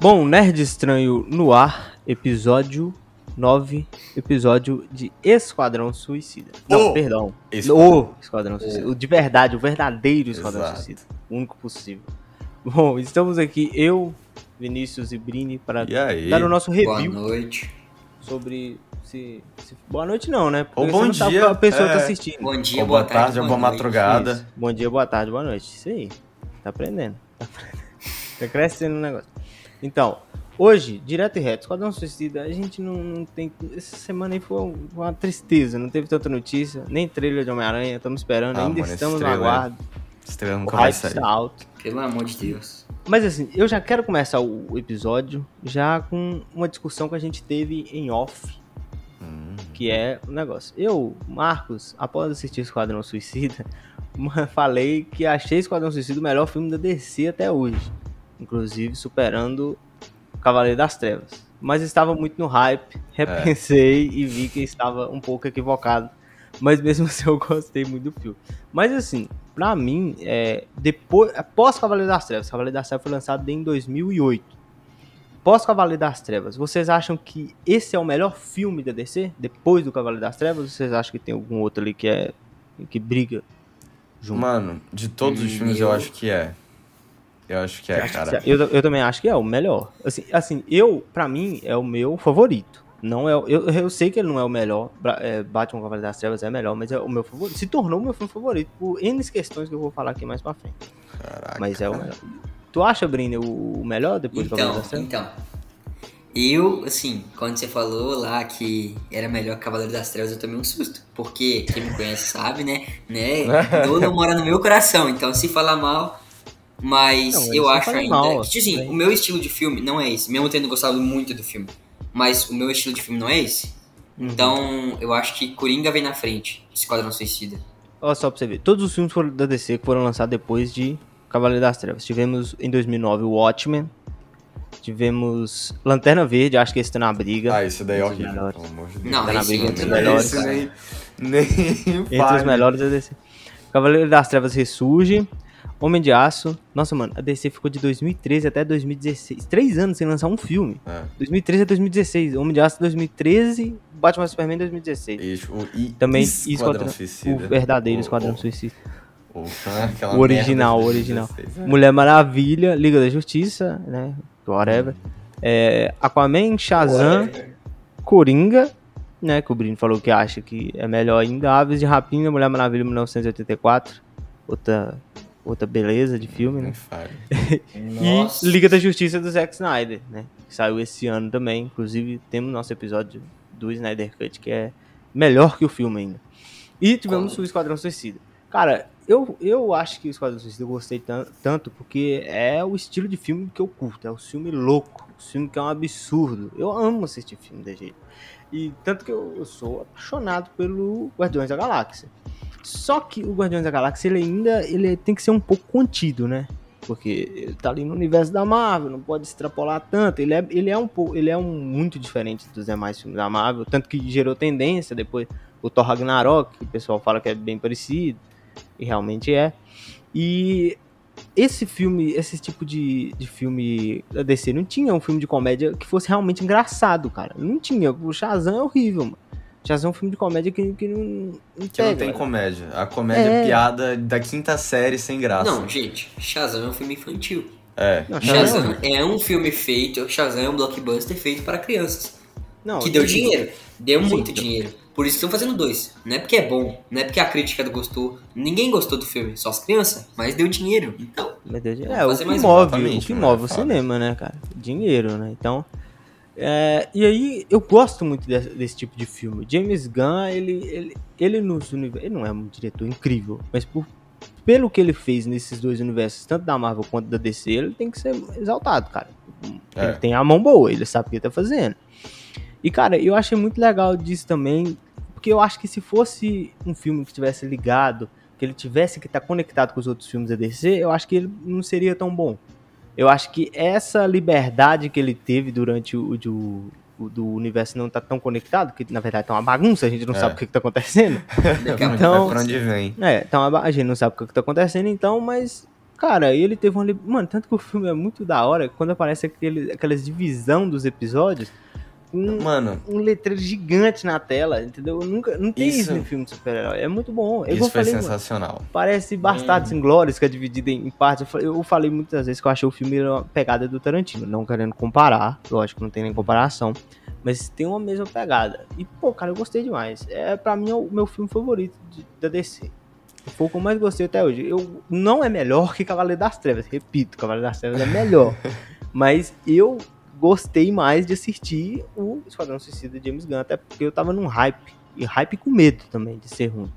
Bom, Nerd Estranho no ar, episódio 9, episódio de Esquadrão Suicida. Não, perdão. Esquadrão. O Esquadrão Suicida. O de verdade, o verdadeiro Esquadrão Exato. Suicida. O único possível. Bom, estamos aqui, eu, Vinícius e Brini, para dar o nosso Boa review noite. sobre. Se, se- Boa noite, não, né? Ou Porque bom você não sabe dia, qual a pessoa é. tá assistindo. Bom dia, Ou boa, tarde, ou boa, boa noite. madrugada. Isso. Bom dia, boa tarde, boa noite. Isso aí. Tá aprendendo. Tá, aprendendo. tá crescendo o negócio. Então, hoje, direto e reto, Esquadrão Suicida, a gente não, não tem. Essa semana aí foi uma tristeza, não teve tanta notícia, nem trailer de Homem-Aranha, estamos esperando, Ah, ainda mano, estamos no trailer aguardo. Estrela nunca vai sair. está alto. Pelo amor de Deus. Mas assim, eu já quero começar o episódio já com uma discussão que a gente teve em off, Hum, que é o negócio. Eu, Marcos, após assistir Esquadrão Suicida, falei que achei Esquadrão Suicida o melhor filme da DC até hoje. Inclusive superando Cavaleiro das Trevas. Mas estava muito no hype, repensei e vi que estava um pouco equivocado. Mas mesmo assim eu gostei muito do filme. Mas assim, pra mim, é, depois, após Cavaleiro das Trevas, Cavaleiro das Trevas foi lançado em 2008. Pós Cavaleiro das Trevas, vocês acham que esse é o melhor filme da DC? Depois do Cavaleiro das Trevas? Ou vocês acham que tem algum outro ali que é que briga junto? Mano, de todos os Hum, filmes eu eu- acho que é. Eu acho que é, cara. Eu, eu também acho que é o melhor. Assim, assim, eu, pra mim, é o meu favorito. Não é, eu, eu sei que ele não é o melhor. É, Batman Cavaleiro das Trevas é melhor, mas é o meu favorito. Se tornou o meu filme favorito por N questões que eu vou falar aqui mais pra frente. Caraca. Mas é o melhor. Tu acha, Brini, o, melhor depois do Cavaleiro Então, das Trevas? então. Eu, assim, quando você falou lá que era melhor que Cavaleiro das Trevas, eu tomei um susto. Porque quem me conhece sabe, né? né? Nolan mora no meu coração, então se falar mal. Mas Não, eu acho ainda. mal, que, assim, bem. o meu estilo de filme não é esse. Mesmo tendo gostado muito do filme. Mas o meu estilo de filme não é esse. Uhum. Então, eu acho que Coringa vem na frente. Esquadrão Suicida. Olha só pra você ver. Todos os filmes da DC que foram lançados depois de Cavaleiro das Trevas. Tivemos em 2009 o Watchmen. Tivemos Lanterna Verde, acho que esse tá na briga. Ah, esse daí é Entre os horrível, melhores. pelo amor de Deus. Não, Tá na esse briga não entre os melhores. Nem, nem Entre os melhores da DC. Cavaleiro das Trevas ressurge. Homem de Aço. Nossa, mano, a DC ficou de 2013 até 2016. Três anos sem lançar um filme. É. 2013 a 2016. Homem de Aço 2013. Batman Superman 2016. E, o, e Também Esquadrão Suicida. O verdadeiro O- Esquadrão o- Suicida. o- O original, o original. 2016, é. Mulher Maravilha, Liga da Justiça, né? Whatever. É, Aquaman, Shazam, Coringa, né? Que o Brino falou que acha que é melhor ainda. Aves de Rapina, Mulher Maravilha 1984. Outra, outra beleza de filme, né? Fale. Nossa. E Liga da Justiça do Zack Snyder, né? Que saiu esse ano também. Inclusive, temos nosso episódio do Snyder Cut, que é melhor que o filme ainda. E tivemos o Esquadrão Suicida. Cara, eu, eu acho que o Esquadrão Suicida eu gostei tan- tanto porque é o estilo de filme que eu curto. É o filme louco. O filme que é um absurdo. Eu amo assistir filme desse jeito. E tanto que eu, eu sou apaixonado pelo Guardiões da Galáxia. Só que o Guardiões da Galáxia, ele ainda ele tem que ser um pouco contido, né? Porque ele tá ali no universo da Marvel, não pode extrapolar tanto. Ele é, ele é um ele é um muito diferente dos demais filmes da Marvel, tanto que gerou tendência depois o Thor Ragnarok, que o pessoal fala que é bem parecido, e realmente é. E esse filme, esse tipo de, de filme da DC não tinha um filme de comédia que fosse realmente engraçado, cara. Não tinha. O Shazam é horrível, mano. Shazam é um filme de comédia que, que não, não Que não pega, tem velho. comédia. A comédia É. é piada da quinta série sem graça. Não, gente, Shazam é um filme infantil. É. Não, Shazam Shazam é um filme feito, Shazam é um blockbuster feito para crianças. Não, que deu dinheiro. Deu muito deu. dinheiro. Por isso que estão fazendo dois. Não é porque é bom, não é porque a crítica gostou. Ninguém gostou do filme, só as crianças, mas deu dinheiro. Então, Meu Deus, Vamos é, o fazer que move, o que né, move o cinema, né, cara? Dinheiro, né? Então, é, e aí eu gosto muito desse, desse tipo de filme. James Gunn, ele, ele, ele nos universos, ele não é um diretor incrível, mas por, pelo que ele fez nesses dois universos, tanto da Marvel quanto da DC, ele tem que ser exaltado, cara. É. Ele tem a mão boa, ele sabe o que ele tá fazendo. E, cara, eu achei muito legal disso também, porque eu acho que se fosse um filme que tivesse ligado, que ele tivesse que estar conectado com os outros filmes da DC, eu acho que ele não seria tão bom. Eu acho que essa liberdade que ele teve durante o, o, o do universo não tá tão conectado, que na verdade tá uma bagunça, a gente não É. sabe o que, que tá acontecendo. Vai Então- pra onde vem. É, então a gente não sabe o que, que tá acontecendo, então, mas, cara, ele teve uma. Mano, tanto que o filme é muito da hora, quando aparece aquele, aquelas divisão dos episódios, um, Mano, um letreiro gigante na tela, entendeu? Nunca, não tem isso, Isso- em filme de super-herói. É muito bom. É igual isso eu foi falei, mano, sensacional. Parece Bastardos Inglórios, que é dividido em, em partes. Eu falei, eu falei muitas vezes que eu achei o filme uma pegada do Tarantino, não querendo comparar, lógico, não tem nem comparação, mas tem uma mesma pegada. E, pô, cara, eu gostei demais. É, pra mim, é o meu filme favorito de- da DC. Foi o que eu mais gostei até hoje. Eu, não é melhor que Cavaleiro das Trevas, repito, Cavaleiro das Trevas é melhor. mas eu gostei mais de assistir o Esquadrão Suicida de James Gunn, até porque eu tava num hype. E hype com medo também de ser ruim.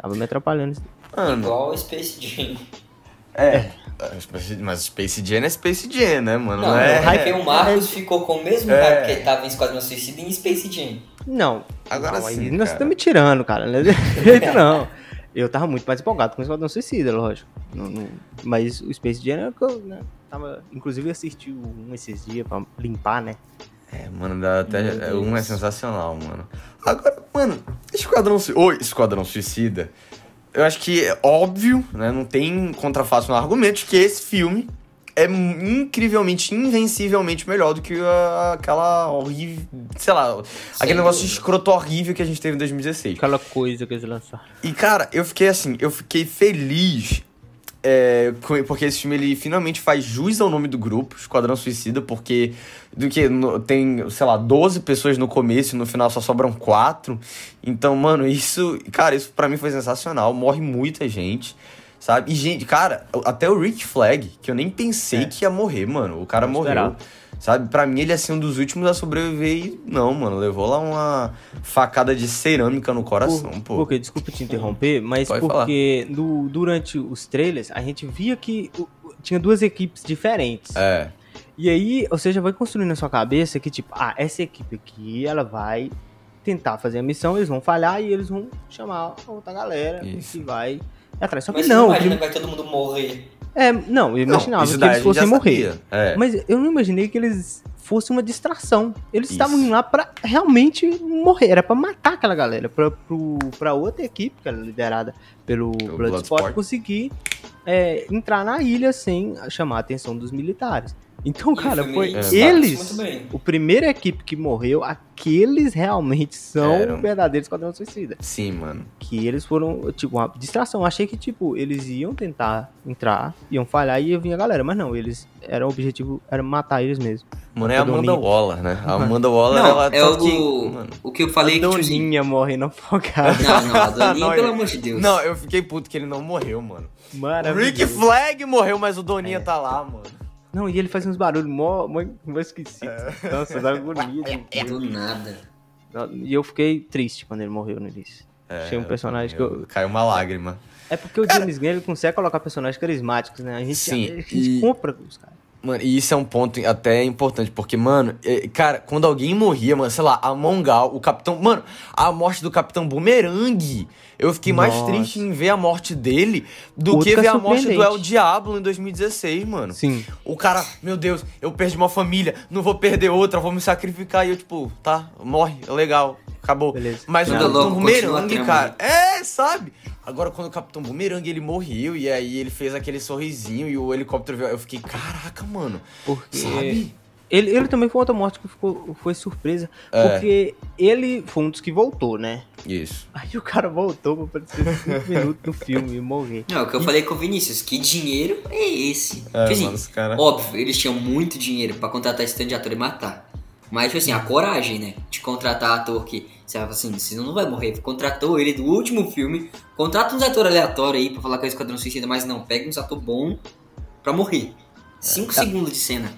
Tava me atrapalhando. Mano, Igual o Space Jam. é. Mas Space Jam é Space Jam, né, mano? Não, é. o hype o Marcos ficou com o mesmo É. hype que ele tava em Esquadrão Suicida e em Space Jam. Não. Agora não, sim, Nós cara. estamos me tirando, cara. Não é desse jeito, não. Eu tava muito mais empolgado com o Esquadrão Suicida, lógico. Não- não- mas o Space Jam era que eu né, tava. Inclusive assisti um esses dias pra limpar, né? É, mano, dá até, é, um é sensacional, mano. Agora, mano, Esquadrão Suicida. Oi, Esquadrão Suicida. Eu acho que é óbvio, né? Não tem contrafato no argumento que esse filme é incrivelmente, invencivelmente melhor do que a- aquela horrível. Sei lá, aquele negócio dúvida. escroto horrível que a gente teve em 2016. Aquela coisa que eles lançaram. E, cara, eu fiquei assim, eu fiquei feliz. É, porque esse filme ele finalmente faz jus ao nome do grupo, Esquadrão Suicida, porque do que no- tem, sei lá, 12 pessoas no começo e no final só sobram quatro. Então, mano, isso, cara, isso pra mim foi sensacional. Morre muita gente, sabe? E gente, cara, até o Rick Flag, que eu nem pensei É. que ia morrer, mano. O cara morreu. esperava. Sabe, pra mim ele ia ser um dos últimos a sobreviver e não, mano, levou lá uma facada de cerâmica no coração, Por, pô. porque, desculpa te interromper, mas Pode porque no- durante os trailers a gente via que tinha duas equipes diferentes. É. E aí, ou seja, vai construindo na sua cabeça que, tipo, ah, essa equipe aqui, ela vai tentar fazer a missão, eles vão falhar e eles vão chamar a outra galera Isso. que vai atrás. Só que Mas não, não o imagina que vai todo mundo morrer. é, não, eu imaginava isso que eles fossem morrer. É. Mas eu não imaginei que eles fossem uma distração. Eles Isso. estavam indo lá pra realmente morrer, era pra matar aquela galera, pra, pro, pra outra equipe, que era liderada pelo Pelo Bloodsport, Bloodsport. conseguir é, entrar na ilha sem chamar a atenção dos militares. Então, o cara, foi isso eles, o primeira equipe que morreu, aqueles realmente são Eram. verdadeiros Esquadrão Suicida. Sim, mano. Que eles foram, tipo, uma distração. Achei que, tipo, eles iam tentar entrar, iam falhar e ia vir a galera. Mas não, eles, era o objetivo, era matar eles mesmo. Mano, é a Amanda Doninha. Waller, né? A Amanda Waller, Não, ela é tanto o, que- mano. o que eu falei a que, tipo assim, Doninha morrendo afogada. Não, não, a Doninha, pelo eu- amor de Deus. Não, eu fiquei puto que ele não morreu, mano. O Maravilhoso. Rick Flag morreu, mas o Doninha É. tá lá, mano. Não, e ele faz uns barulhos mó, mó, mó esquisitos. É. Nossa, dá agonia. de- Do nada. E eu fiquei triste quando ele morreu no início. É, Achei um personagem que eu... Caiu uma lágrima. É porque o James Gunn ele consegue colocar personagens carismáticos, né? A gente, Sim, a gente e- compra os caras. Mano, e isso é um ponto até importante, porque, mano, é, cara, quando alguém morria, mano, sei lá, a Mongal, o Capitão. Mano, a morte do Capitão Boomerang. Eu fiquei mais Nossa. triste em ver a morte dele do que é ver a morte do. El Diablo em 2016, mano. Sim. O cara, meu Deus, eu perdi uma família, não vou perder outra, vou me sacrificar. E eu, tipo, tá, morre, legal, acabou. Beleza. Mas o Capitão trama. cara, é, sabe? Agora, quando o Capitão Boomerang ele morreu e aí ele fez aquele sorrisinho e o helicóptero veio, eu fiquei, caraca, mano. Porque Sabe? Ele, ele também foi outra morte que ficou, foi surpresa. É. Porque ele foi um dos que voltou, né? Isso. Aí o cara voltou pra aparecer 5 minutos no filme e morrer. Não, é o que eu falei com o Vinícius, que dinheiro é esse? É, Tipo assim, mano, os cara- óbvio, eles tinham muito dinheiro pra contratar esse tanto de ator e matar. Mas, tipo assim, a coragem, né? De contratar ator que, você fala assim, você não vai morrer. Contratou ele do último filme, contrata uns atores aleatórios aí pra falar com a Esquadrão Suicida, mas não, pega uns atores bons pra morrer. Cinco Tá. segundos de cena.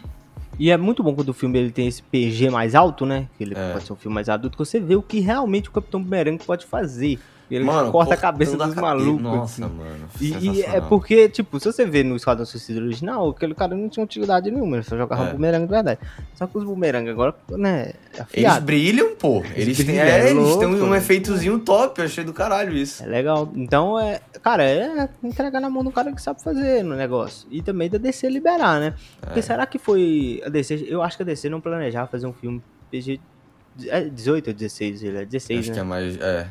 E é muito bom quando o filme ele tem esse PG mais alto, né? Que ele É. pode ser um filme mais adulto, que você vê o que realmente o Capitão Boomerang pode fazer. Ele Mano, corta a cabeça dos malucos. Nossa, assim. mano. E, e é porque, tipo, se você vê no Esquadrão Suicida original, aquele cara não tinha utilidade nenhuma, ele só jogava É. bumerangue de verdade. Só que os bumerangue agora, né, é Eles afiado. brilham, pô. Eles, têm, brilham, é, é eles têm louco, um né? efeitozinho top, eu achei do caralho isso. É legal. Então, é, cara, é entregar na mão do cara que sabe fazer no negócio. E também da DC liberar, né? Porque É. será que foi a DC, eu acho que a DC não planejava fazer um filme PG é 18 ou 16, ele é 16, Acho né? que é mais. É.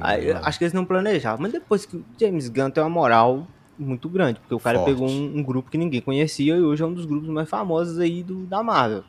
Aí, acho que eles não planejavam, mas depois que o James Gunn tem uma moral, muito grande, porque o cara Forte. pegou um, um grupo que ninguém conhecia e hoje é um dos grupos mais famosos aí do, da Marvel.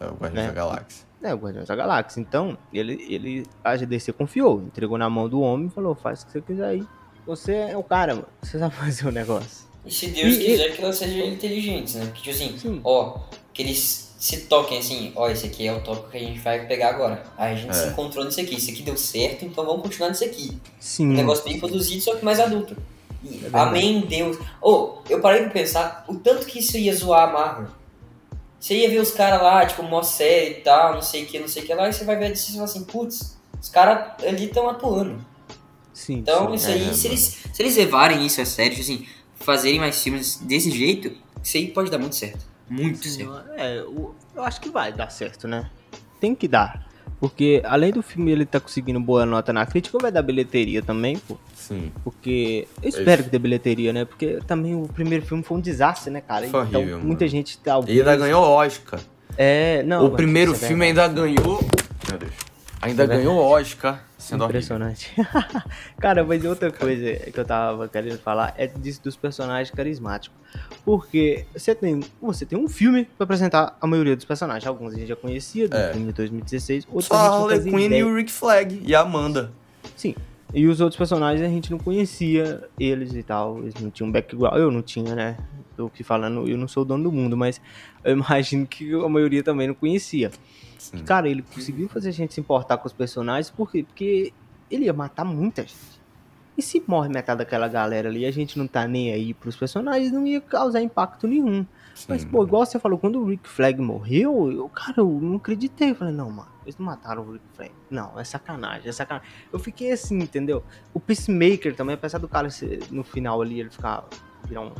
É o Guardiões né? da Galáxia. É, o Guardiões da Galáxia. Então, ele, ele, a GDC confiou, entregou na mão do homem e falou, faz o que você quiser aí. Você é o cara, mano. Você sabe fazer o negócio. E se Deus E- quiser que elas sejam inteligentes, né? Porque, tipo assim, Sim. ó, que eles se toquem assim, ó, esse aqui é o tópico que a gente vai pegar agora. Aí a gente É. se encontrou nisso aqui, isso aqui deu certo, então vamos continuar nisso aqui. Sim. Um negócio bem produzido, só que mais adulto. E, É amém, Deus. Ô, eu parei pra pensar o tanto que isso ia zoar a Marvel. Você ia ver os caras lá, tipo, mó série e tal, não sei o que, não sei o que lá, e você vai ver a e fala assim, putz, os caras ali estão atuando. Sim, Então, sim. isso aí, é, se, eles, se eles levarem isso a sério, tipo assim, fazerem mais filmes desse jeito, isso aí pode dar muito certo. Muito Sim, certo. é, eu, eu acho que vai dar certo, né? Tem que dar. Porque além do filme ele tá conseguindo boa nota na crítica, vai dar bilheteria também, pô. Sim. Porque. Eu espero que dê bilheteria, né? Porque também o primeiro filme foi um desastre, né, cara? Foi então, horrível, muita mano. gente tá. E ainda ganhou Oscar. É, não. o primeiro é filme ainda ganhou. Meu Deus. Ainda É ganhou Oscar. Sendo. Impressionante. cara, mas outra coisa que eu tava querendo falar é disso dos personagens carismáticos. Porque você tem, você tem um filme pra apresentar a maioria dos personagens. Alguns a gente já conhecia, do É. filme de 2016, outros Só a Harley Quinn e o Rick Flag. E a Amanda. Sim. E os outros personagens a gente não conhecia eles e tal. Eles não tinham background. Eu não tinha, né? Tô aqui falando, eu não sou o dono do mundo, mas eu imagino que a maioria também não conhecia. Sim. Cara, ele conseguiu fazer a gente se importar com os personagens, por quê? Porque ele ia matar muita gente. E se morre metade daquela galera ali a gente não tá nem aí pros personagens, não ia causar impacto nenhum. Mas, Sim. pô, igual você falou, quando o Rick Flag morreu, eu, cara, eu não acreditei. Eu falei, não, mano, eles não mataram o Rick Flag. Não, é sacanagem, é sacanagem. Eu fiquei assim, entendeu? O Peacemaker também, apesar do cara ser, no final ali, ele ficar, virar um,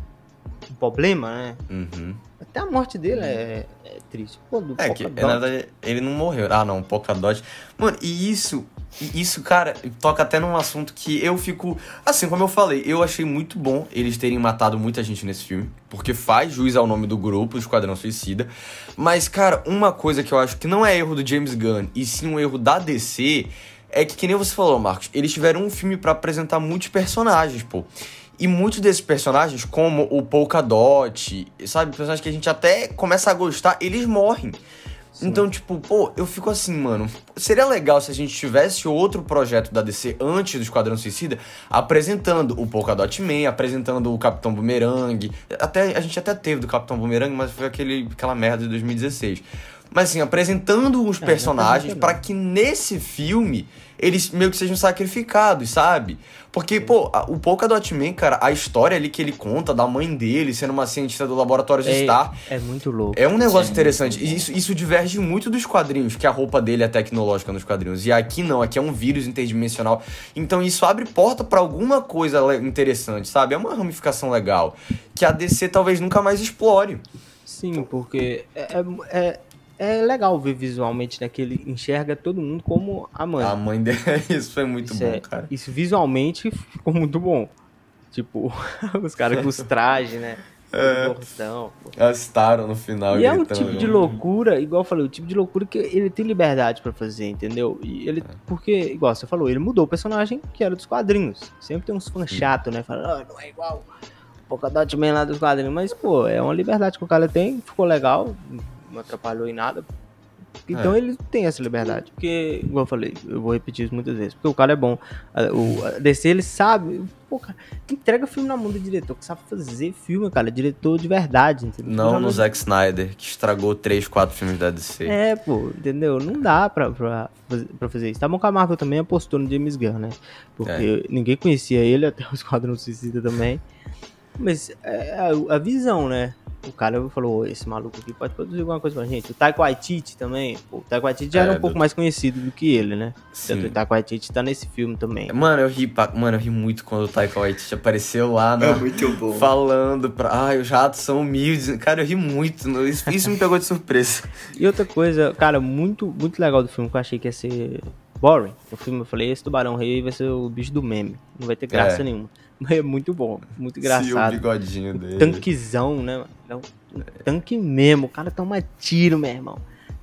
um problema, né? Uhum. Até a morte dele é, é triste. Pô, do É que, Polka na Dot. verdade, ele não morreu. Ah, não, Polkadot. Mano, e isso, e isso, cara, toca até num assunto que eu fico. Assim, como eu falei, eu achei muito bom eles terem matado muita gente nesse filme. Porque faz juiz ao nome do grupo, o Esquadrão Suicida. Mas, cara, uma coisa que eu acho que não é erro do James Gunn, e sim um erro da DC, é que, que nem você falou, Marcos, eles tiveram um filme pra apresentar muitos personagens, pô. E muitos desses personagens, como o Polkadot, sabe, personagens que a gente até começa a gostar, eles morrem. Então, tipo, pô, eu fico assim, mano. Seria legal se a gente tivesse outro projeto da DC antes do Esquadrão Suicida, apresentando o Polkadot Man, apresentando o Capitão Boomerang. Até, a gente até teve do Capitão Boomerang, mas foi aquele, aquela merda de 2016. Mas assim, apresentando os É, personagens para que nesse filme eles meio que sejam sacrificados, sabe? Porque, pô, o Polkadot Man, cara, a história ali que ele conta da mãe dele sendo uma cientista do Laboratório É, Star, é muito louco. é um negócio Sim, interessante. muito E isso, isso diverge muito dos quadrinhos, que a roupa dele é tecnológica nos quadrinhos. E aqui não, aqui é um vírus interdimensional. Então isso abre porta pra alguma coisa interessante, sabe? É uma ramificação legal. Que a DC talvez nunca mais explore. Sim, porque é, é, é, é legal ver visualmente, né? Que ele enxerga todo mundo como a mãe. A mãe dele, isso foi muito isso, bom, é- cara. isso visualmente ficou muito bom. Tipo, os caras com os trajes, né? É. Gordão, pô. Gastaram no final. E é um tipo de loucura, igual eu falei, o tipo de loucura que ele tem liberdade pra fazer, entendeu? E ele, porque, igual você falou, ele mudou o personagem que era dos quadrinhos. Sempre tem uns fãs chatos, né? Falando, ah, não é igual o Polkadot Man lá dos quadrinhos. Mas, pô, é uma liberdade que o cara tem, ficou legal, não atrapalhou em nada. Então É. ele tem essa liberdade. Porque, igual eu falei, eu vou repetir isso muitas vezes. Porque o cara é bom. A- O a DC, ele sabe. Pô, cara, entrega filme na mão do diretor, que sabe fazer filme, cara. Diretor de verdade, entendeu? Não Já no Zack Snyder, que estragou 3, 4 filmes da DC. é, pô, entendeu? Não dá pra, pra, fazer- pra fazer isso. Tá bom que a Marvel também apostou no James Gunn, né? Porque ninguém conhecia ele, até o Esquadrão Suicida também. Mas é a, a visão, né? O cara falou, "Ô, esse maluco aqui pode produzir alguma coisa pra gente. O Taika Waititi também, pô, o Taika Waititi já É, era um do- pouco mais conhecido do que ele, né? Tanto Sim. o Taika Waititi tá nesse filme também. Mano, eu ri, mano, eu ri muito quando o Taika Waititi apareceu lá na, É muito bom. falando pra. Ai, os ratos são humildes. Cara, eu ri muito. Isso, isso me pegou de surpresa. E outra coisa, cara, muito, muito legal do filme que eu achei que ia ser boring. O filme eu falei, esse tubarão rei vai ser o bicho do meme. Não vai ter graça É. nenhuma. Mas é muito bom, muito Sim, o engraçado. bigodinho dele. Tanquezão, né? mano? É um tanque mesmo. O cara toma tiro, meu irmão.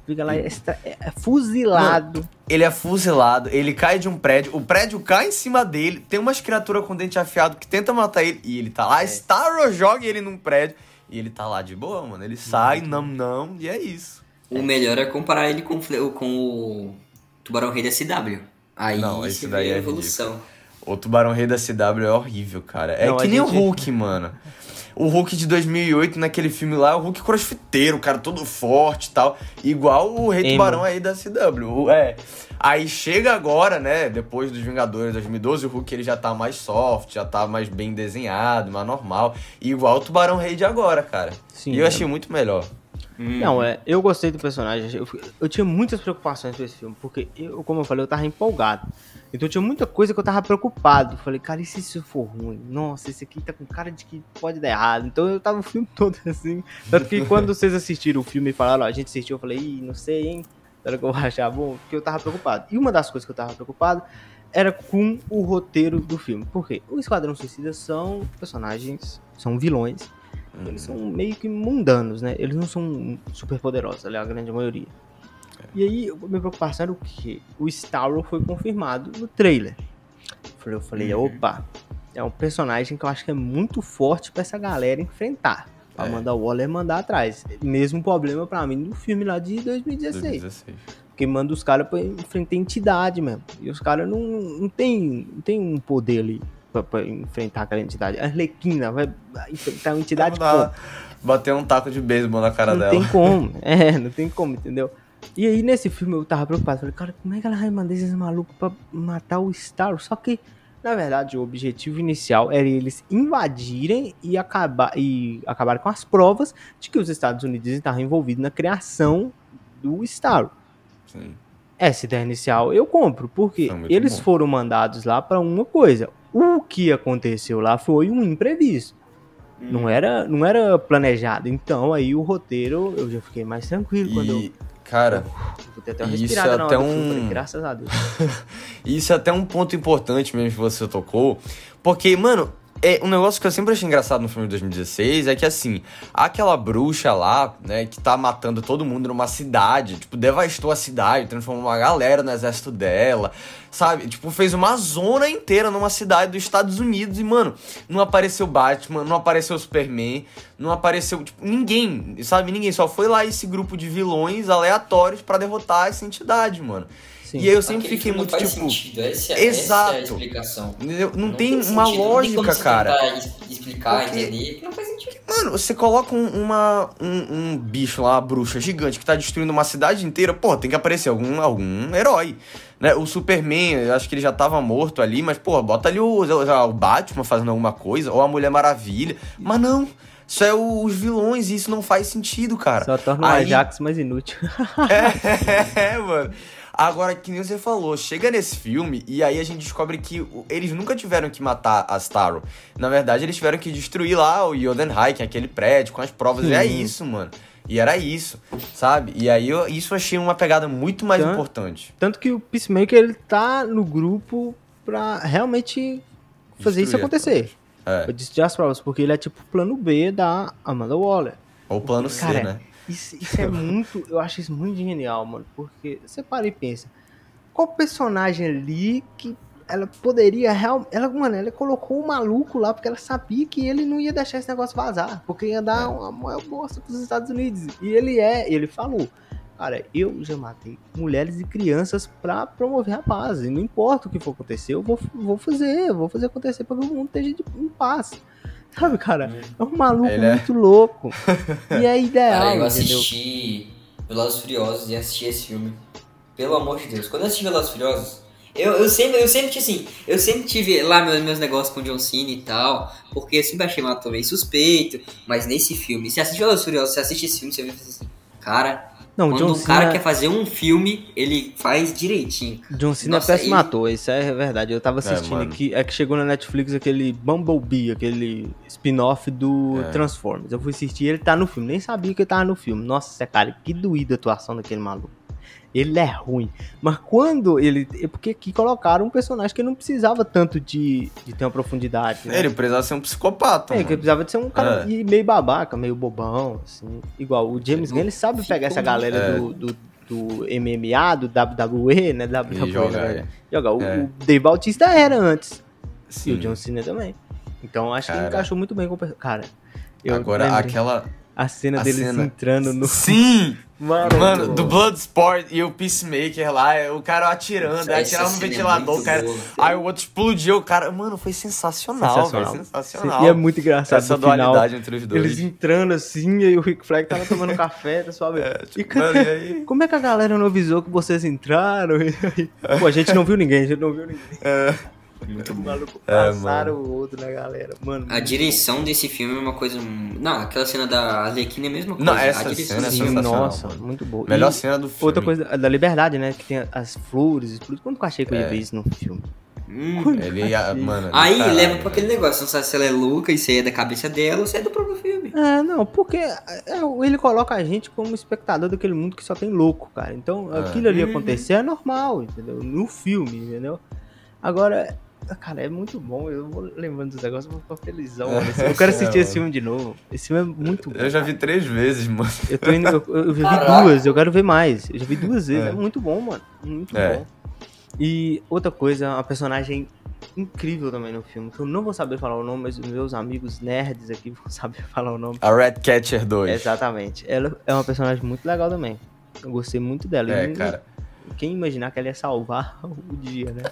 Fica lá, é, é- é fuzilado. Ele é fuzilado, ele cai de um prédio, o prédio cai em cima dele, tem umas criaturas com dente afiado que tenta matar ele, e ele tá lá, Starro joga ele num prédio, e ele tá lá de boa, mano. Ele sai, não, não, e é isso. O melhor é comparar ele com, o com o Tubarão Rei da CW. Aí Não, esse você daí vê a é evolução. O Tubarão Rei da CW é horrível, cara. É Não, que nem o gente- Hulk, mano. O Hulk de 2008, naquele filme lá, é o Hulk crossfiteiro, cara, todo forte e tal. Igual o Rei Emo. Tubarão aí da CW. O- É. Aí chega agora, né, depois dos Vingadores 2012, o Hulk ele já tá mais soft, já tá mais bem desenhado, mais normal. Igual o Tubarão Rei de agora, cara. Sim, e eu é. achei muito melhor. Não, é, eu gostei do personagem. Eu, eu tinha muitas preocupações com esse filme, porque, eu, como eu falei, eu tava empolgado. Então tinha muita coisa que eu tava preocupado. Falei, cara, e se isso for ruim? Nossa, esse aqui tá com cara de que pode dar errado. Então eu tava o filme todo assim. Tanto que quando vocês assistiram o filme e falaram, ó, a gente assistiu, eu falei, ih, não sei, hein? Será que eu vou achar bom? Porque eu tava preocupado. E uma das coisas que eu tava preocupado era com o roteiro do filme. Por quê? O Esquadrão Suicida são personagens, são vilões eles são meio que mundanos, né? Eles não são super poderosos, ali, a grande maioria. E aí, minha preocupação era o quê? O Starro foi confirmado no trailer. Eu falei, Uhum. opa, é um personagem que eu acho que é muito forte pra essa galera enfrentar. Pra É. mandar o Waller mandar atrás. Mesmo problema pra mim do filme lá de 2016. 2016. Porque manda os caras pra enfrentar entidade mesmo. E os caras não, não, tem, não tem um poder ali pra, pra enfrentar aquela entidade. A Arlequina vai enfrentar uma entidade dar- Bater um taco de beisebol na cara não dela. tem como. É, não tem como, entendeu? E aí, nesse filme, eu tava preocupado. Falei, cara, como é que ela vai mandar esses malucos pra matar o Star? Só que, na verdade, o objetivo inicial era eles invadirem e acabar e acabar com as provas de que os Estados Unidos estavam envolvidos na criação do Star. Sim. Essa ideia inicial eu compro, porque muito eles bom. foram mandados lá pra uma coisa. O que aconteceu lá foi um imprevisto. Hum. Não era, não era planejado. Então aí o roteiro eu já fiquei mais tranquilo quando eu E, cara, isso é até filme, um- graças a Deus. Isso é até um ponto importante mesmo que você tocou. Porque, mano, é um negócio que eu sempre achei engraçado no filme de 2016 é que, assim, aquela bruxa lá, né, que tá matando todo mundo numa cidade, tipo, devastou a cidade, transformou uma galera no exército dela, sabe? Tipo, fez uma zona inteira numa cidade dos Estados Unidos e, mano, não apareceu Batman, não apareceu Superman, não apareceu, tipo, ninguém, sabe? Ninguém, só foi lá esse grupo de vilões aleatórios pra derrotar essa entidade, mano. Sim. E aí eu sempre Aquele fiquei muito, não faz tipo... sentido. Essa, essa é Exato. a explicação. Entendeu? Não, tem, sentido, uma não tem como lógica, você cara. tentar es- Explicar, Porque- entender, que não faz sentido. Mano, você coloca um, uma, um, um bicho lá, uma bruxa gigante que tá destruindo uma cidade inteira, pô, tem que aparecer algum, algum herói. Né? O Superman, eu acho que ele já tava morto ali, mas, pô, bota ali o, o Batman fazendo alguma coisa, ou a Mulher Maravilha. Mas não, isso é o- os vilões e isso não faz sentido, cara. Só torna o Aí- Ajax mais inútil. É, mano. Agora, que nem você falou, chega nesse filme e aí a gente descobre que eles nunca tiveram que matar a Starro. Na verdade, eles tiveram que destruir lá o Jodenheim, que aquele prédio, com as provas. E é Sim. isso, mano. E era isso, sabe? E aí eu, isso eu achei uma pegada muito mais Então- importante. Tanto que o Peacemaker ele tá no grupo pra realmente fazer isso Destruir. acontecer. É. Destruir as provas, porque ele é tipo o plano B da Amanda Waller. Ou o plano C, Cara, né? Isso, isso é muito. Eu acho isso muito genial, mano. Porque você para e pensa. Qual personagem ali que ela poderia realmente. Ela, mano, ela colocou o maluco lá porque ela sabia que ele não ia deixar esse negócio vazar. Porque ia dar uma maior bosta pros Estados Unidos. E ele é, ele falou. Cara, eu já matei mulheres e crianças pra promover a paz. E não importa o que for acontecer, eu vou, vou fazer. Eu vou fazer acontecer pra que o mundo esteja em paz. Sabe, cara? É um maluco Ele é- muito louco. E é ideal, Cara, eu assisti Velozes e Furiosos e assisti esse filme. Pelo amor de Deus. Quando eu assisti Velozes e Furiosos, eu, eu sempre, eu sempre, assim, eu sempre tive lá meus, meus negócios com o John Cena e tal, porque eu sempre achei uma ator meio suspeito, mas nesse filme, você assiste Velozes e Furiosos, você assiste esse filme, você vê assim, cara, Não, quando John um cara quer fazer um filme, ele faz direitinho. John Cena Nossa, é péssimo ele- ator, isso é verdade. Eu tava assistindo mano. aqui, é que chegou na Netflix aquele Bumblebee, aquele spin-off do É. Transformers. Eu fui assistir, ele tá no filme, nem sabia que ele tava no filme. Nossa, cara, que doída a atuação daquele maluco. Ele é ruim. Mas quando ele. É porque aqui colocaram um personagem que não precisava tanto de, de ter uma profundidade. Né? Ele precisava ser um psicopata, É, que mano. precisava de ser um cara É. e meio babaca, meio bobão, assim. Igual o James Gunn, ele sabe pegar essa galera É. do, do, do MMA, do WWE, né? WWE, E joga, né? é. Joga. O, É. o Dave Bautista era antes. E Sim. o John Cena também. Então acho que Cara. ele encaixou muito bem com o Cara, eu Agora, aquela. a cena a deles cena- entrando no. Sim! Mano, Mano, do Bloodsport e o Peacemaker lá, é o cara atirando, aí atirava no é ventilador, cara. boa. Aí o outro explodiu, o cara. Mano, foi sensacional, Sensacional. velho. Sensacional. E é muito engraçado Essa no final. dualidade entre os dois. Eles entrando assim, e o Rick Flag tava tomando café, tá suave. É, e tipo, cara, mano, e aí? como é que a galera não avisou que vocês entraram? E Pô, a gente não viu ninguém, a gente não viu ninguém. É, Muito bom. maluco É, passaram o outro na galera. Mano, A direção desse filme é uma coisa. Não, aquela cena da Arlequina é a mesma coisa. Não, essa a direção cena é filme- sensacional, nossa, mano. muito boa. Melhor E cena do filme. Outra coisa, da liberdade, né? Que tem as flores. Quando que eu achei que eu ia É. ver isso no filme? Hum. Ele, ah, mano. Aí caralho, leva pra aquele negócio, não sabe se ela é louca e se é da cabeça dela ou se é do próprio filme. É, não, porque é, ele coloca a gente como espectador daquele mundo que só tem louco, cara. Então, É. aquilo ali Uhum. acontecer é normal, entendeu? No filme, entendeu? Agora, cara, é muito bom. Eu vou lembrando dos negócios, eu vou ficar felizão. mano. Eu quero assistir É, esse filme de novo. Esse filme é muito bom. Eu já vi três vezes, mano. Eu, tô indo, eu, eu já vi Caraca. duas, eu quero ver mais. Eu já vi duas vezes, é, É. muito bom, mano. Muito É. bom. E outra coisa, uma personagem incrível também no filme, que eu não vou saber falar o nome, mas os meus amigos nerds aqui vão saber falar o nome. A Red Catcher 2. Exatamente. Ela é uma personagem muito legal também. Eu gostei muito dela. É, E cara. Quem imaginar que ela ia salvar o dia, né?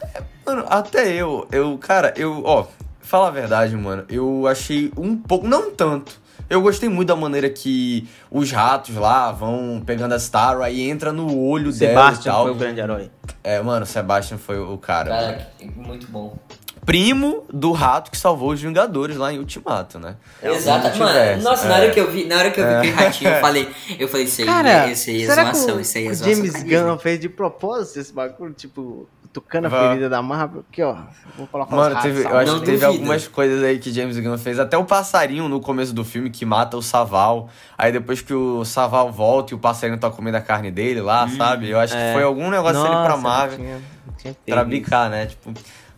Mano, até eu, eu, cara, eu, ó, fala a verdade, mano, eu achei um pouco, não tanto. Eu gostei muito da maneira que os ratos lá vão pegando a Star aí entra no olho dela e Sebastian tal. foi o grande herói. É, mano, o Sebastian foi o cara. mano. Cara, muito bom. Primo do rato que salvou os Vingadores lá em Ultimato, né? Exato, mano. Nossa, na é. hora que eu vi, na hora que eu vi aquele ratinho, eu falei, eu falei, isso aí, Cara, é, isso aí é será zoação, que o, isso aí é o zoação. James. Gunn fez de propósito esse bagulho? Tipo, tocando a ferida da Marvel? Aqui, ó. Vou colocar Mano, os ratos teve, eu acho Não que teve duvido. algumas coisas aí que James Gunn fez. Até o passarinho no começo do filme que mata o Saval. Aí depois que o Saval volta e o passarinho tá comendo a carne dele lá, sabe? Eu acho é. que foi algum negócio ali pra Marvel. Tinha, tinha Pra bicar, né? Tipo.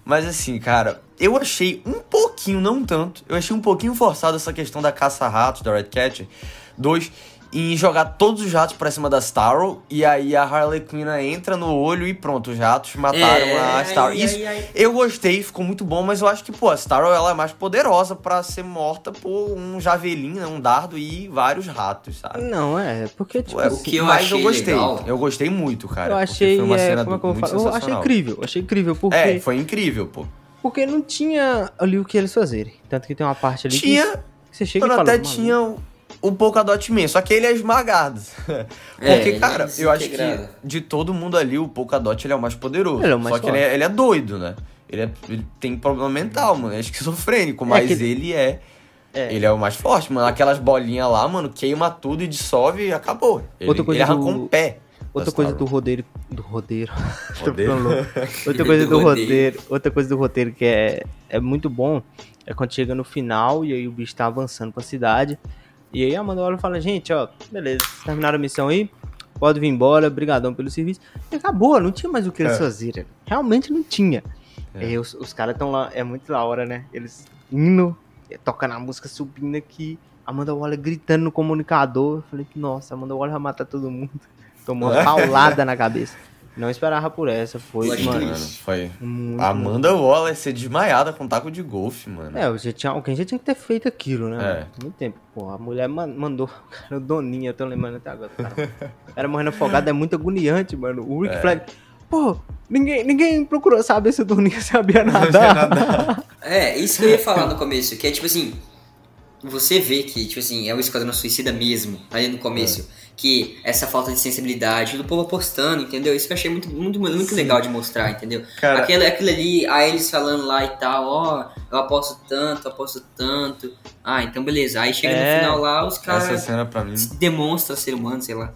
Mas assim, cara, eu achei um pouquinho, não tanto, eu achei um pouquinho forçado essa questão da caça-ratos, da Red Cat. Dois, em jogar todos os ratos pra cima da Starro, e aí a Harley Quinn entra no olho e pronto, os ratos mataram É, a Starro. Isso, aí, aí. eu gostei, ficou muito bom, mas eu acho que, pô, a Starro ela é mais poderosa pra ser morta por um javelin, né, um dardo e vários ratos, sabe? Não, é, porque, tipo, Pô, é- o que eu mas achei eu gostei, legal- eu gostei muito, cara. eu achei, foi uma é, cena como é que eu vou muito falar? Eu achei incrível, achei incrível, porque, É, foi incrível, pô. porque não tinha ali o que eles fazerem. Tanto que tem uma parte ali que- Tinha, que você chega e fala, até "Mano, tinha o, Polkadot Man, só que ele é esmagado. É, Porque, ele cara, é eu acho que de todo mundo ali, o Polkadot ele é o mais poderoso. Ele é o mais só que ele é, ele é doido, né? Ele, é- ele tem problema mental, mano. É esquizofrênico, mas que- ele é, É. Ele é o mais forte, mano. Aquelas bolinhas lá, mano, queima tudo e dissolve e acabou. Ele, Outra coisa ele arrancou do- um pé. Outra da coisa do rodeiro. Do rodeiro. Tô Rodeiro? Outra coisa Do do rodeiro. roteiro. Outra coisa do roteiro que é, é muito bom é quando chega no final e aí o bicho tá avançando pra cidade. E aí a e fala, gente, ó, beleza, terminaram a missão aí, pode vir embora, brigadão pelo serviço. E acabou, não tinha mais o que eles É. fazerem. Realmente não tinha. É. Aí os, os caras estão lá, é muito da hora, né? Eles indo, eh, tocando a música, subindo aqui. Amanda Waller gritando no comunicador. Eu falei que, nossa, Amanda Waller vai matar todo mundo. Tomou uma paulada na cabeça. Não esperava por essa. Foi, Plot mano, Mano, twist. foi. muito, Amanda Waller ser desmaiada com taco de golfe, mano. É, já tinha, alguém já tinha que ter feito aquilo, né? É. mano? Muito tempo. Pô, a mulher man- mandou. Cara, o Doninha, eu tô lembrando até agora. Cara, o cara morrendo afogado é muito agoniante, mano. O Rick É. Flag. Pô, ninguém, ninguém procurou saber se o Doninha sabia nadar. nadar. É, isso que eu ia falar no começo, que é tipo assim, você vê que, tipo assim, é o Esquadrão Suicida mesmo, ali no começo, que essa falta de sensibilidade do povo apostando, entendeu? Isso que eu achei muito, muito, muito legal de mostrar, entendeu? Cara, Aquilo, aquilo ali, aí eles falando lá e tal, ó, eu aposto tanto, aposto tanto. Ah, então beleza. Aí chega É. no final lá, os caras demonstram ser humano, sei lá.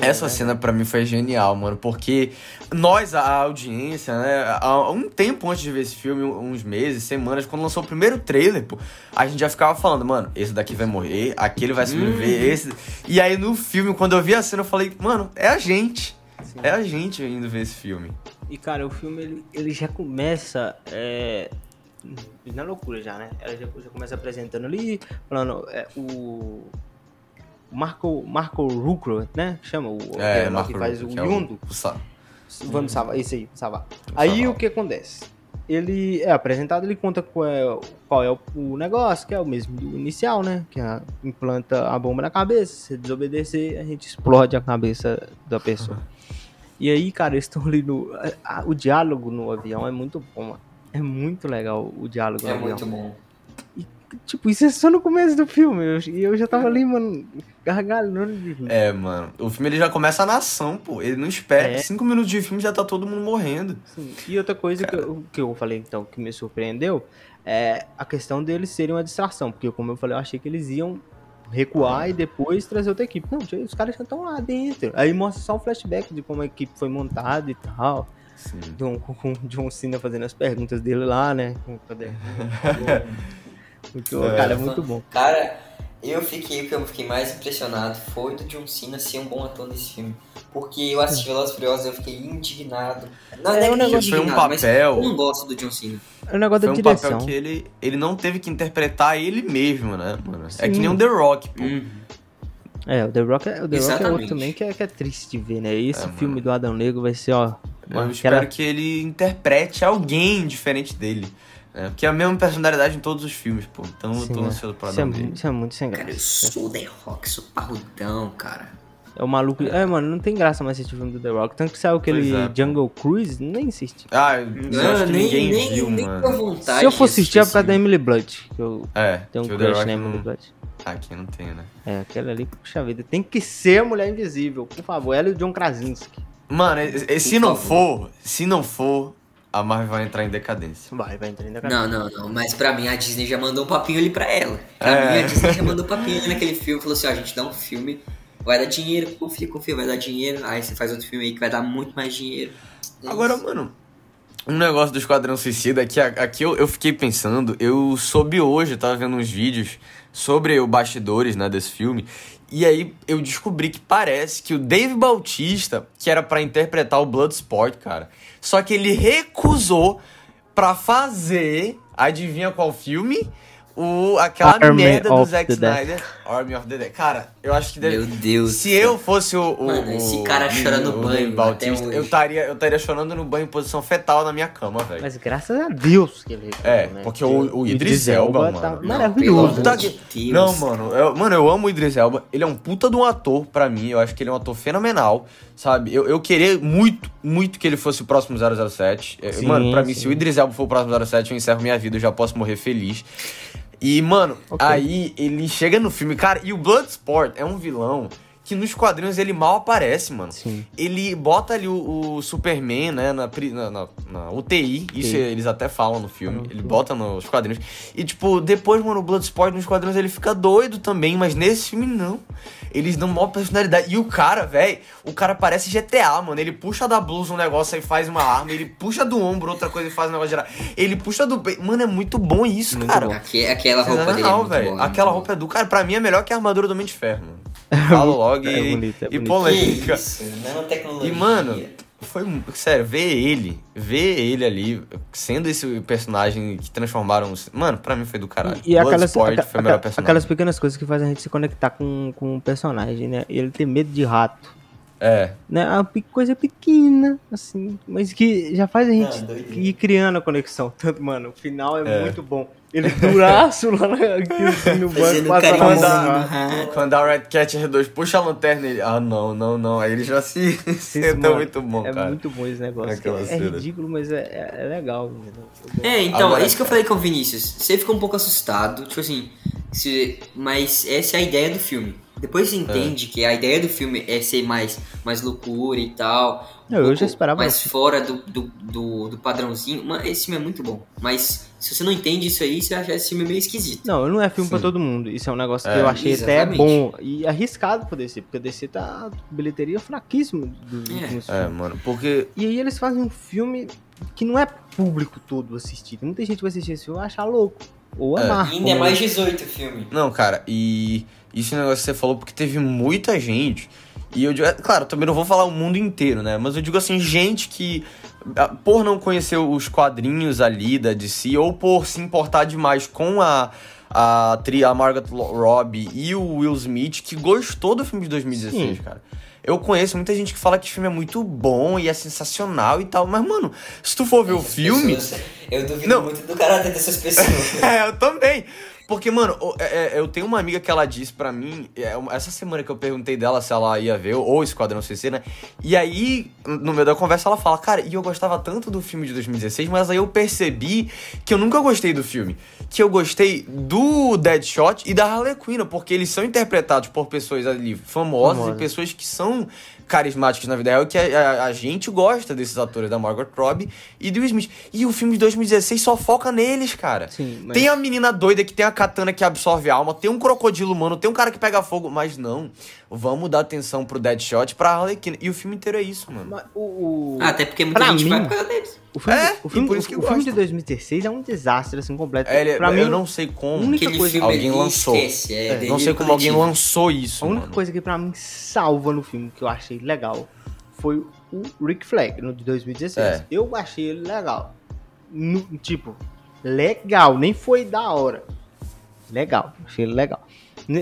Essa cena pra mim foi genial, mano, porque nós, a audiência, né, há um tempo antes de ver esse filme, uns meses, semanas, quando lançou o primeiro trailer, pô, a gente já ficava falando, mano, esse daqui vai morrer, aquele vai sobreviver, esse. E aí no filme, quando eu vi a cena, eu falei, mano, é a gente. Sim. É a gente indo ver esse filme. E, cara, o filme, ele, ele já começa... É... Na loucura já, né? Ela já, já começa apresentando ali, falando... É, o... Marco, Marco Rucro, né? Chama o, o É, que Marco faz Ruffalo, o que é Yundo. o Sa- Vamos salvar, isso aí, salvar. O Aí Saval. o que acontece? Ele é apresentado, ele conta qual é, qual é o, o negócio, que é o mesmo do inicial, né? Que é, implanta a bomba na cabeça, se desobedecer, a gente explode a cabeça da pessoa. E aí, cara, eles estão ali no. a- a- o diálogo no avião é muito bom, mano. É muito legal o diálogo É no muito avião. bom. Tipo, isso é só no começo do filme. eu- E eu, já tava ali, mano, gargalhando de rir. É, mano. O filme ele já começa na ação, pô. Ele não espera. É. Cinco minutos de filme já tá todo mundo morrendo. Sim. E outra coisa que eu, que eu falei, então, que me surpreendeu, é a questão deles serem uma distração. Porque, como eu falei, eu achei que eles iam recuar e depois trazer outra equipe. Não, os caras já estão lá dentro. Aí mostra só um flashback de como a equipe foi montada e tal. Sim. John, com o John Cena fazendo as perguntas dele lá, né? Com o É. Cara, é muito bom. Cara, eu fiquei, o que eu fiquei mais impressionado foi do John Cena ser um bom ator nesse filme. Porque eu assisti Velozes Furiosos e eu fiquei indignado. Não, É, não um que negócio- Foi um papel- eu não gosto do John Cena. É um negócio Foi da um direção. papel que ele, ele não teve que interpretar ele mesmo, né, mano? É Sim. que nem o The Rock, pô. É, o The Rock é, o The Rock é outro também que é, que é triste de ver, né? Esse É, mano. filme do Adão Negro vai ser, ó. Eu uma- espero aquela- que ele interprete alguém diferente dele. Né? Porque é a mesma personalidade em todos os filmes, pô. Então eu Sim, tô é. ansioso pra isso, dar é, um dele. isso é muito sem Cara, eu graça. sou The Rock, sou parrudão, cara. É o maluco. É, mano, não tem graça mais assistir o filme do The Rock. Tanto que saiu aquele é. Jungle Cruise, nem assisti. Ah, eu acho que ninguém viu, nem mano. vontade. Se eu for assistir é por causa da Emily Blunt. Que eu É, tenho um crush na Emily não... Blunt. Ah, aqui não tem, né? É, aquela ali, puxa vida. Tem que ser a Mulher Invisível, por favor. Ela e o John Krasinski. Mano, e- e- se Por não favor. for, se não for, a Marvel vai entrar em decadência. Vai, vai entrar ainda Não, não, não. Mas pra mim a Disney já mandou um papinho ali pra ela. Pra É. mim a Disney já mandou um papinho ali naquele filme. Falou assim: ó, a gente dá um filme, vai dar dinheiro, confia, confia, vai dar dinheiro. Aí você faz outro filme aí que vai dar muito mais dinheiro. É Agora, isso. mano, um negócio do Esquadrão Suicida que aqui eu, eu fiquei pensando, eu soube hoje, eu tava vendo uns vídeos sobre o bastidores, né, desse filme, e aí eu descobri que parece que o Dave Bautista, que era pra interpretar o Bloodsport, cara, só que ele recusou pra fazer, adivinha qual filme? O, aquela Army merda do Zack. Snyder, Army of the Dead. Cara, eu acho que deve... Meu Deus. Se eu fosse o. o Mano, esse o cara menino, chora no o banho Bautista, eu estaria eu estaria chorando no banho em posição fetal na minha cama, velho. Mas graças a Deus que ele É, né? porque o- o Idris Elba, tá mano. Não, maravilhoso. amor de. Não, mano, eu, mano, eu amo o Idris Elba. Ele é um puta de um ator pra mim. Eu acho que ele é um ator fenomenal, sabe? Eu, eu queria muito, muito que ele fosse o próximo 007. É, Sim, mano, pra mim, sim. se o Idris Elba for o próximo 07, eu encerro minha vida, eu já posso morrer feliz. E, mano, Ok. aí ele chega no filme, cara, e o Bloodsport é um vilão que nos quadrinhos ele mal aparece, mano. Sim. Ele bota ali o, o Superman, né, na, na, na- na UTI, isso eles até falam no filme, Uhum. ele bota nos quadrinhos. E, tipo, depois, mano, o Bloodsport nos quadrinhos ele fica doido também, mas nesse filme não. Eles dão maior personalidade. E o cara, velho, o cara parece GTA, mano. Ele puxa da blusa um negócio e faz uma arma, ele puxa do ombro outra coisa e faz um negócio geral. Ele puxa do peito. Mano, é muito bom isso, Muito cara. bom. Aqui, aquela roupa dele é Sensacional, muito velho. boa. Aquela muito roupa é do cara, pra mim é melhor que a armadura do Homem de Ferro, mano. Falo logo É e, bonito, é e bonito. polêmica. Isso, nanotecnologia. E, mano, foi. Sério, ver ele, ver ele ali, sendo esse personagem que transformaram. os- Mano, pra mim foi do caralho. E, e aquelas, aca- foi melhor personagem. aquelas pequenas coisas que fazem a gente se conectar com, com o personagem, né? E ele ter medo de rato. É. Né? É uma coisa pequena, assim, mas que já faz a gente Não, ir criando a conexão. Tanto, mano, o final é, É. muito bom. Ele duraço lá na- aqui, assim, no banco, passando carinhozinho a rato. Quando a Red Cat R2 puxa a lanterna, ele. Ah, não, não, não. Aí ele já se mano, muito bom, É cara. muito bom esse negócio. É, cena. ridículo, mas é, é- é legal. É, então, Agora- é isso que eu falei com o Vinícius. Você ficou um pouco assustado, tipo assim, se- mas essa é a ideia do filme. Depois você entende que a ideia do filme é ser mais, mais loucura e tal. um Não, eu pouco já esperava Mais fora do, do, do, do padrãozinho. Mas esse filme é muito bom. Mas se você não entende isso aí, você acha esse filme meio esquisito. Não, não é filme pra Sim. todo mundo. Isso é um negócio que É. eu achei até Exatamente. bom e arriscado pro DC, porque o DC tá bilheteria fraquíssima dos É. É, filmes. mano, porque. E aí eles fazem um filme que não é público todo assistir. Muita gente vai assistir esse filme e vai achar louco. Ou É. amar. E ainda é mais 18 o filme. Não, cara, e isso é um negócio que você falou porque teve muita gente. E eu digo, é, claro, também não vou falar o mundo inteiro, né? Mas eu digo assim, gente que, por não conhecer os quadrinhos ali da DC, ou por se importar demais com a, a, tri, a Margaret Robbie e o Will Smith que gostou do filme de 2016, Sim. cara. Eu conheço muita gente que fala que o filme é muito bom e é sensacional e tal, mas, mano, se tu for ver o Essas filme. pessoas- eu duvido Não. muito do caráter dessas pessoas. É, eu também. Porque, mano, é, é, eu tenho uma amiga que ela disse pra mim, é, essa semana que eu perguntei dela se ela ia ver, ou Esquadrão CC, né? E aí, no meio da conversa, ela fala, cara, e eu gostava tanto do filme de 2016, mas aí eu percebi que eu nunca gostei do filme. Que eu gostei do Deadshot e da Harley Quinn, porque eles são interpretados por pessoas ali famosas Famosas. e pessoas que são carismáticas na vida real, que a, a- a gente gosta desses atores, da Margot Robbie e do Will Smith. E o filme de 2016 só foca neles, cara. Sim, mas- Tem a menina doida que tem a katana que absorve a alma, tem um crocodilo humano, tem um cara que pega fogo, mas não. Vamos dar atenção pro Deadshot, pra Harlequina. E o filme inteiro é isso, mano. Mas o, o- Ah, até porque muita Pra gente mim- vai por causa deles. O filme, É, o filme, por isso que o filme de gosta. 2016 é um desastre, assim, completo. É, ele- pra eu mim, não sei como. única coisa- filme Alguém lançou. esquece, é É, não sei como alguém lançou isso. A única mano. coisa que pra mim salva no filme, que eu achei legal, foi o Rick Flag, no de 2016. É. Eu achei ele legal. No- tipo, legal, nem foi da hora. Legal, achei ele legal.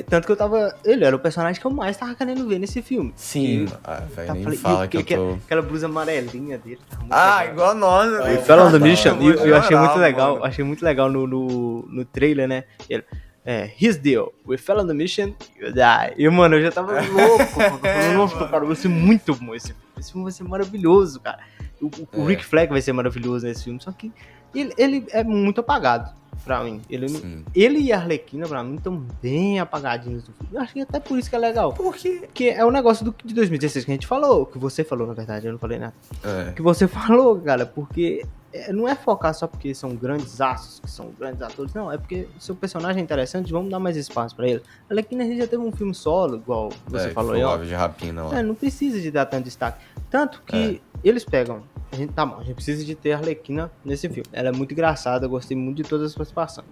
Tanto que eu tava. Ele era o personagem que eu mais tava querendo ver nesse filme. Sim, Que- ah, velho, tá, nem falei, fala e- que eu que- tô... Aquela blusa amarelinha dele. Tá Ah, legal. igual nós, né? E Fell on the Tá, Mission, eu eu, achei muito legal, mano. achei muito legal no, no, no trailer, né? Ele, é, his deal, we fell on the mission, you die. E, mano, eu já tava louco, falando, nossa, cara, vai ser muito bom esse filme, esse filme vai ser maravilhoso, cara. O, o- o É. Rick Flag vai ser maravilhoso nesse filme, só que ele, ele é muito apagado pra mim. Ele, Sim. ele e a Arlequina, pra mim, estão bem apagadinhos do filme. Eu acho que até por isso que é legal. Porque é o negócio do, de 2016 que a gente falou, que você falou, na verdade, eu não falei nada É. que você falou, cara, porque é, não é focar só porque são grandes astros, que são grandes atores, não, é porque seu personagem é interessante, vamos dar mais espaço pra ele. Alequina já teve um filme solo, igual você É, falou aí, ó. De rapina lá. É, não precisa de dar tanto destaque. Tanto que eles pegam. A gente, tá bom, a gente precisa de ter a Arlequina nesse filme. Ela é muito engraçada, eu gostei muito de todas as participações.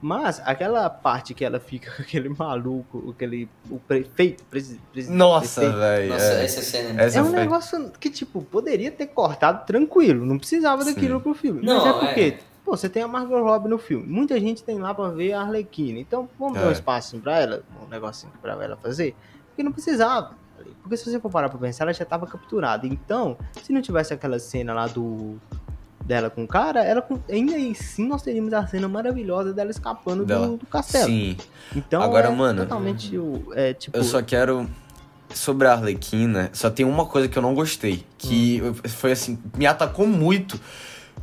Mas aquela parte que ela fica com aquele maluco, aquele. O prefeito, presi, presi, Nossa, velho. Nossa, é. essa cena. Essa é um foi- negócio que, tipo, poderia ter cortado tranquilo. Não precisava Sim. daquilo pro filme. Não, Mas é porque, é. pô, você tem a Margot Robbie no filme. Muita gente tem lá pra ver a Arlequina. Então, vamos dar um É. espacinho pra ela, um negocinho pra ela fazer. Porque não precisava. Porque se você for parar pra pensar, ela já tava capturada. Então, se não tivesse aquela cena lá do dela com o cara, ela ainda assim nós teríamos a cena maravilhosa dela escapando do, do castelo. Sim. Então, Agora, é mano, totalmente o- é, tipo, Eu só quero. Sobre a Arlequina, só tem uma coisa que eu não gostei. Que Hum. foi assim, me atacou muito.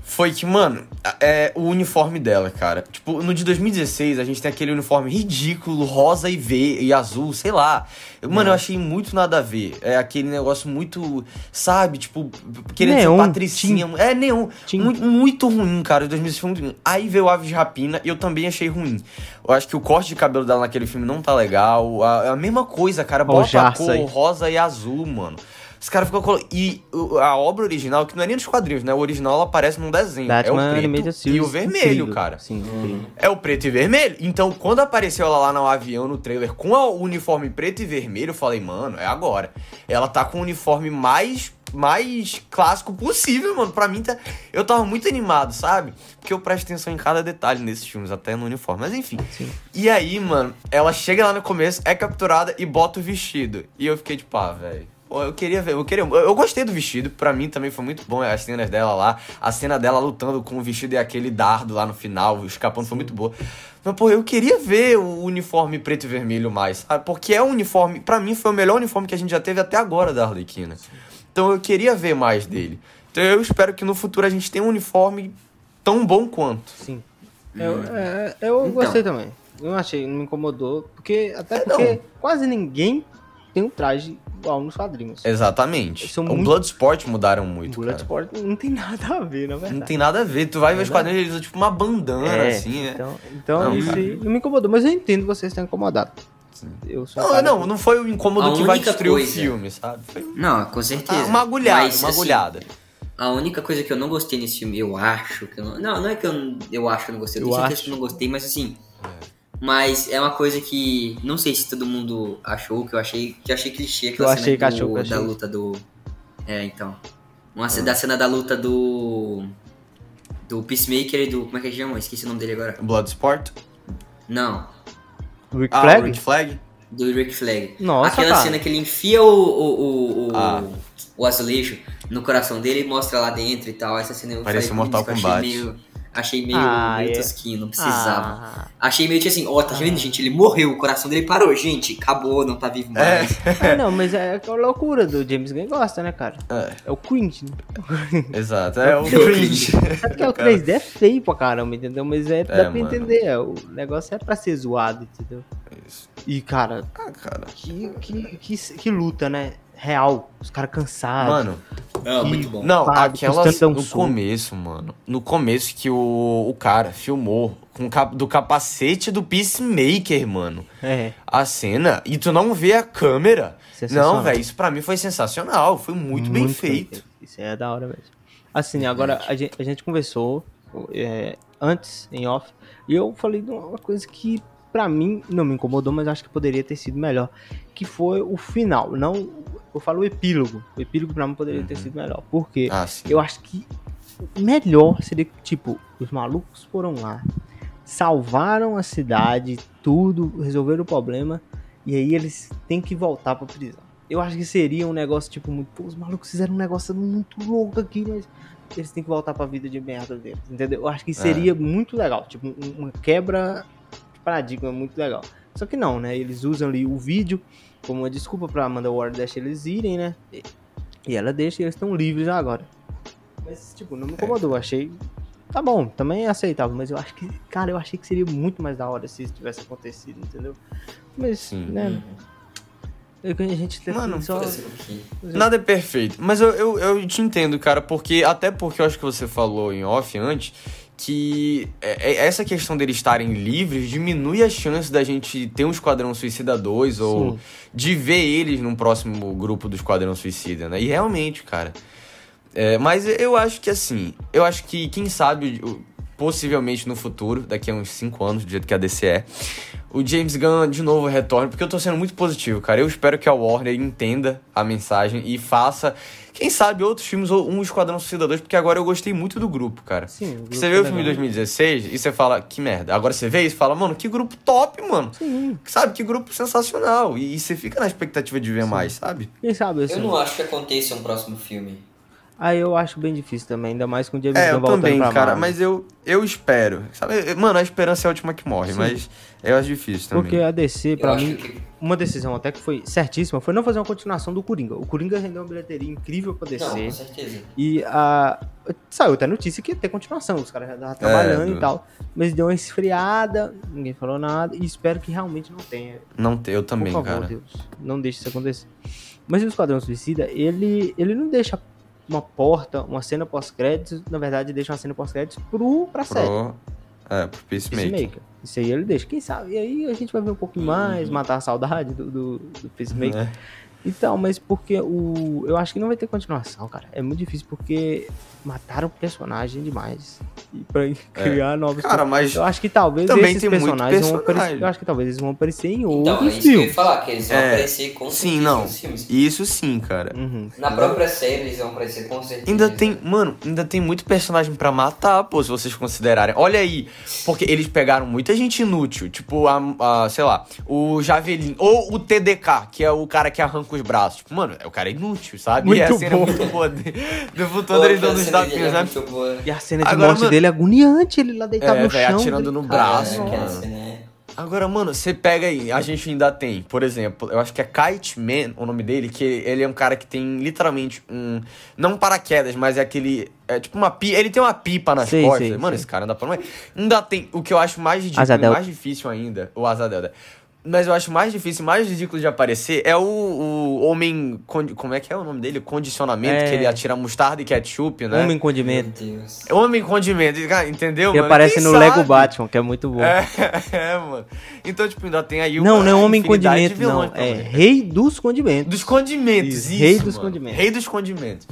Foi que, mano, é o uniforme dela, cara. Tipo, no de 2016, a gente tem aquele uniforme ridículo, rosa e V e azul, sei lá. Mano, eu achei muito nada a ver. É aquele negócio muito, sabe, tipo, querendo Neon, ser patricinha. É, neon. Muito, muito ruim, cara. O 2016 foi muito ruim. Aí veio o Aves de Rapina e eu também achei ruim. Eu acho que o corte de cabelo dela naquele filme não tá legal. A, a mesma coisa, cara. Bota a cor aí. rosa e azul, mano. Os caras ficam colo... E a obra original, que não é nem dos quadrinhos, né? O original ela aparece num desenho. é Batman o preto e o vermelho, cara. Sim, incrível. É o preto e vermelho. Então, quando apareceu ela lá no avião, no trailer, com o uniforme preto e vermelho, eu falei, mano, é agora. Ela tá com o uniforme mais, mais clássico possível, mano. Pra mim, tá... eu tava muito animado, sabe? Porque eu presto atenção em cada detalhe nesses filmes, até no uniforme. Mas enfim. Sim. E aí, mano, ela chega lá no começo, é capturada e bota o vestido. E eu fiquei tipo, ah, velho. Eu queria ver, eu queria. Eu gostei do vestido, pra mim também foi muito bom as cenas dela lá. A cena dela lutando com o vestido e aquele dardo lá no final, escapando, foi muito boa. Mas, pô, eu queria ver o uniforme preto e vermelho mais, sabe? Porque é um uniforme, pra mim foi o melhor uniforme que a gente já teve até agora da Arlequina. Então eu queria ver mais dele. Então eu espero que no futuro a gente tenha um uniforme tão bom quanto. Sim. Eu, é, eu Então. gostei também. Eu achei, não me incomodou. Porque, até É, porque não. quase ninguém tem um traje igual nos quadrinhos. Exatamente. São o muito- Bloodsport mudaram muito, cara. Bloodsport não tem nada a ver, na verdade. Não tem nada a ver. Tu vai ver os Verdade. quadrinhos, eles usam tipo uma bandana, É, assim, né? Então, então Não, isso cara. aí não me incomodou. Mas eu entendo vocês terem incomodado. Eu sou Não, não, que- não foi o incômodo A que vai destruir coisa- o filme, sabe? Foi Não, com certeza. uma agulhada, Mas, uma assim, agulhada. A única coisa que eu não gostei nesse filme, eu acho que eu não. Não, não é que eu, eu acho que eu não gostei, eu Eu tenho certeza acho. que eu não gostei, mas assim. Mas é uma coisa que. Não sei se todo mundo achou, que eu achei. Que eu achei clichê aquela Eu achei cena que achou, do- que eu achei. da luta do. É, então. Uma ce- da cena da luta do. Do Peacemaker e do. Como é que ele chama? Esqueci o nome dele agora. Bloodsport? Não, Rick Ah, Flag? Rick Flag? do Rick Flag. Nossa, Aquela cara. cena que ele enfia o, o, o, o, Ah. o azulejo no coração dele e mostra lá dentro e tal. Essa cena eu Parece falei, Mortal "Putz, Kombat." Achei meio, achei meio, Ah, meio é. tosquinho, não precisava. Ah, Achei meio tipo assim, ó, tá vendo, gente? Ele morreu, o coração dele parou, gente. Acabou, não tá vivo mais. é, não, mas é aquela loucura do James Gunn gosta, né, cara? É, É o cringe, né? exato. É o cringe. Sabe que é o Cara. 3D é feio pra caramba, entendeu? Mas é, dá É, pra mano. entender. é, O negócio é pra ser zoado, entendeu? Isso. E, cara, Ah, cara. que, que, que, que luta, né? Real. Os caras cansados. Mano, Ah, muito bom. Não, aquela um no começo, mano. No começo que o, o cara filmou com cap- do capacete do Peacemaker, mano. É. A cena e tu não vê a câmera. Não, velho, isso pra mim foi sensacional, foi muito, bem feito. Isso é da hora mesmo. Assim, agora a gente, a gente conversou é, antes, em off, e eu falei de uma coisa que pra mim não me incomodou, mas acho que poderia ter sido melhor. Que foi o final. Não, eu falo o epílogo. O epílogo pra mim poderia ter sido melhor. Por quê? Ah. Eu acho que melhor seria que, tipo, os malucos foram lá, salvaram a cidade, tudo, resolveram o problema, e aí eles têm que voltar pra prisão. Eu acho que seria um negócio, tipo, muito. Pô, os malucos fizeram um negócio muito louco aqui, mas eles têm que voltar pra vida de merda deles, entendeu? Eu acho que seria muito legal, tipo, um- uma quebra paradigma muito legal. Só que não, né? Eles usam ali o vídeo como uma desculpa pra Amanda Ward deixar eles irem, né? E- ela deixa e eles estão livres agora. Mas, tipo, não me incomodou. Eu achei. Tá bom, também é aceitável. Mas eu acho que. Cara, eu achei que seria muito mais da hora se isso tivesse acontecido, entendeu? Mas, Sim. né? eu- A gente tem Mano, só. Um. Nada é perfeito. Mas eu, eu, eu te entendo, cara, porque. Até porque eu acho que você falou em off antes que é- é- essa questão deles estarem livres diminui a chance da gente ter um Esquadrão Suicida 2 ou Sim. de ver eles num próximo grupo do Esquadrão Suicida, né? E realmente, cara. É, mas eu acho que assim, eu acho que, quem sabe, possivelmente no futuro, daqui a uns 5 anos, do jeito que a DC é, o James Gunn de novo retorne, porque eu tô sendo muito positivo, cara. Eu espero que a Warner entenda a mensagem e faça, quem sabe, outros filmes ou um Esquadrão Suicida 2, porque agora eu gostei muito do grupo, cara. Sim, o grupo Você vê é o filme de legal. 2016 e você fala, que merda. Agora você vê isso e fala, mano, que grupo top, mano. Sim. Sabe, que grupo sensacional. E, e você fica na expectativa de ver mais, sabe? Quem sabe assim. Eu não acho que aconteça um próximo filme. Aí eu acho bem difícil também, ainda mais com o James É, Gunn eu voltando também, pra cara, Marvel. mas eu, eu espero. Sabe, mano, a esperança é a última que morre, Sim. mas eu acho difícil também. Porque a DC, Eu pra acho mim, que uma decisão até que foi certíssima foi não fazer uma continuação do Coringa. O Coringa rendeu uma bilheteria incrível pra DC. Não, com certeza. E a. Saiu até notícia que ia ter continuação, os caras já estavam trabalhando do- e tal. Mas deu uma esfriada, ninguém falou nada, e espero que realmente não tenha. Não, te- eu também, Por favor, cara. Deus, não deixe isso acontecer. Mas o Esquadrão Suicida, ele, ele não deixa uma porta, uma cena pós-créditos, na verdade, deixa uma cena pós-créditos pro, pra série. Pro, é, pro Peacemaker. Peacemaker. Isso aí ele deixa. Quem sabe? E aí a gente vai ver um pouquinho mais, matar a saudade do, do, do Peacemaker. É. Então, mas porque o. Eu acho que não vai ter continuação, cara. É muito difícil porque mataram o personagem demais. E pra criar novos. É. Cara, mas Eu acho que talvez também esses tem muito personagens vão personagem. aparecer. Eu acho que talvez eles vão aparecer em Então, é outros isso que eu ia filmes. falar, que eles vão É. aparecer com Sim, certeza não. nos filmes. Isso sim, cara. Uhum. Na própria série eles vão aparecer com certeza. Ainda tem, mano, ainda tem muito personagem pra matar, pô, se vocês considerarem. Olha aí, porque eles pegaram muita gente inútil, tipo, a, a, sei lá, o Javelin, ou o TDK, que é o cara que arranca os braços. Tipo, mano, é o cara inútil, sabe? Muito e a cena bom. é muito boa. Pô, futuro eles dando os dele tapinhos, é né? E a cena de Agora, morte mano- dele é agoniante, ele lá deitado É, no chão. atirando ele- no braço, Ah, aquela mano. cena é- Agora, mano, você pega aí, a gente ainda tem, por exemplo, eu acho que é Kite Man, o nome dele, que ele é um cara que tem literalmente um. Não um paraquedas, mas é aquele. É tipo uma pipa. Ele tem uma pipa nas Sei, costas. sei, mano, sei. esse cara não dá pra. Ainda tem. O que eu acho mais mais difícil ainda, o Asa Delta. Mas eu acho mais difícil, mais ridículo de aparecer é o, o homem. Como é que é o nome dele? Condicionamento, É. que ele atira mostarda e ketchup, né? Homem condimento. Meu Deus. Homem condimento, entendeu? Que mano? aparece Quem no sabe? Lego Batman, que é muito bom. É, é, mano. Então, tipo, ainda tem aí não, uma não é homem condimento, não. vilões pra É rei dos condimentos. Dos condimentos, Isso, isso. rei dos mano. condimentos. Rei dos condimentos.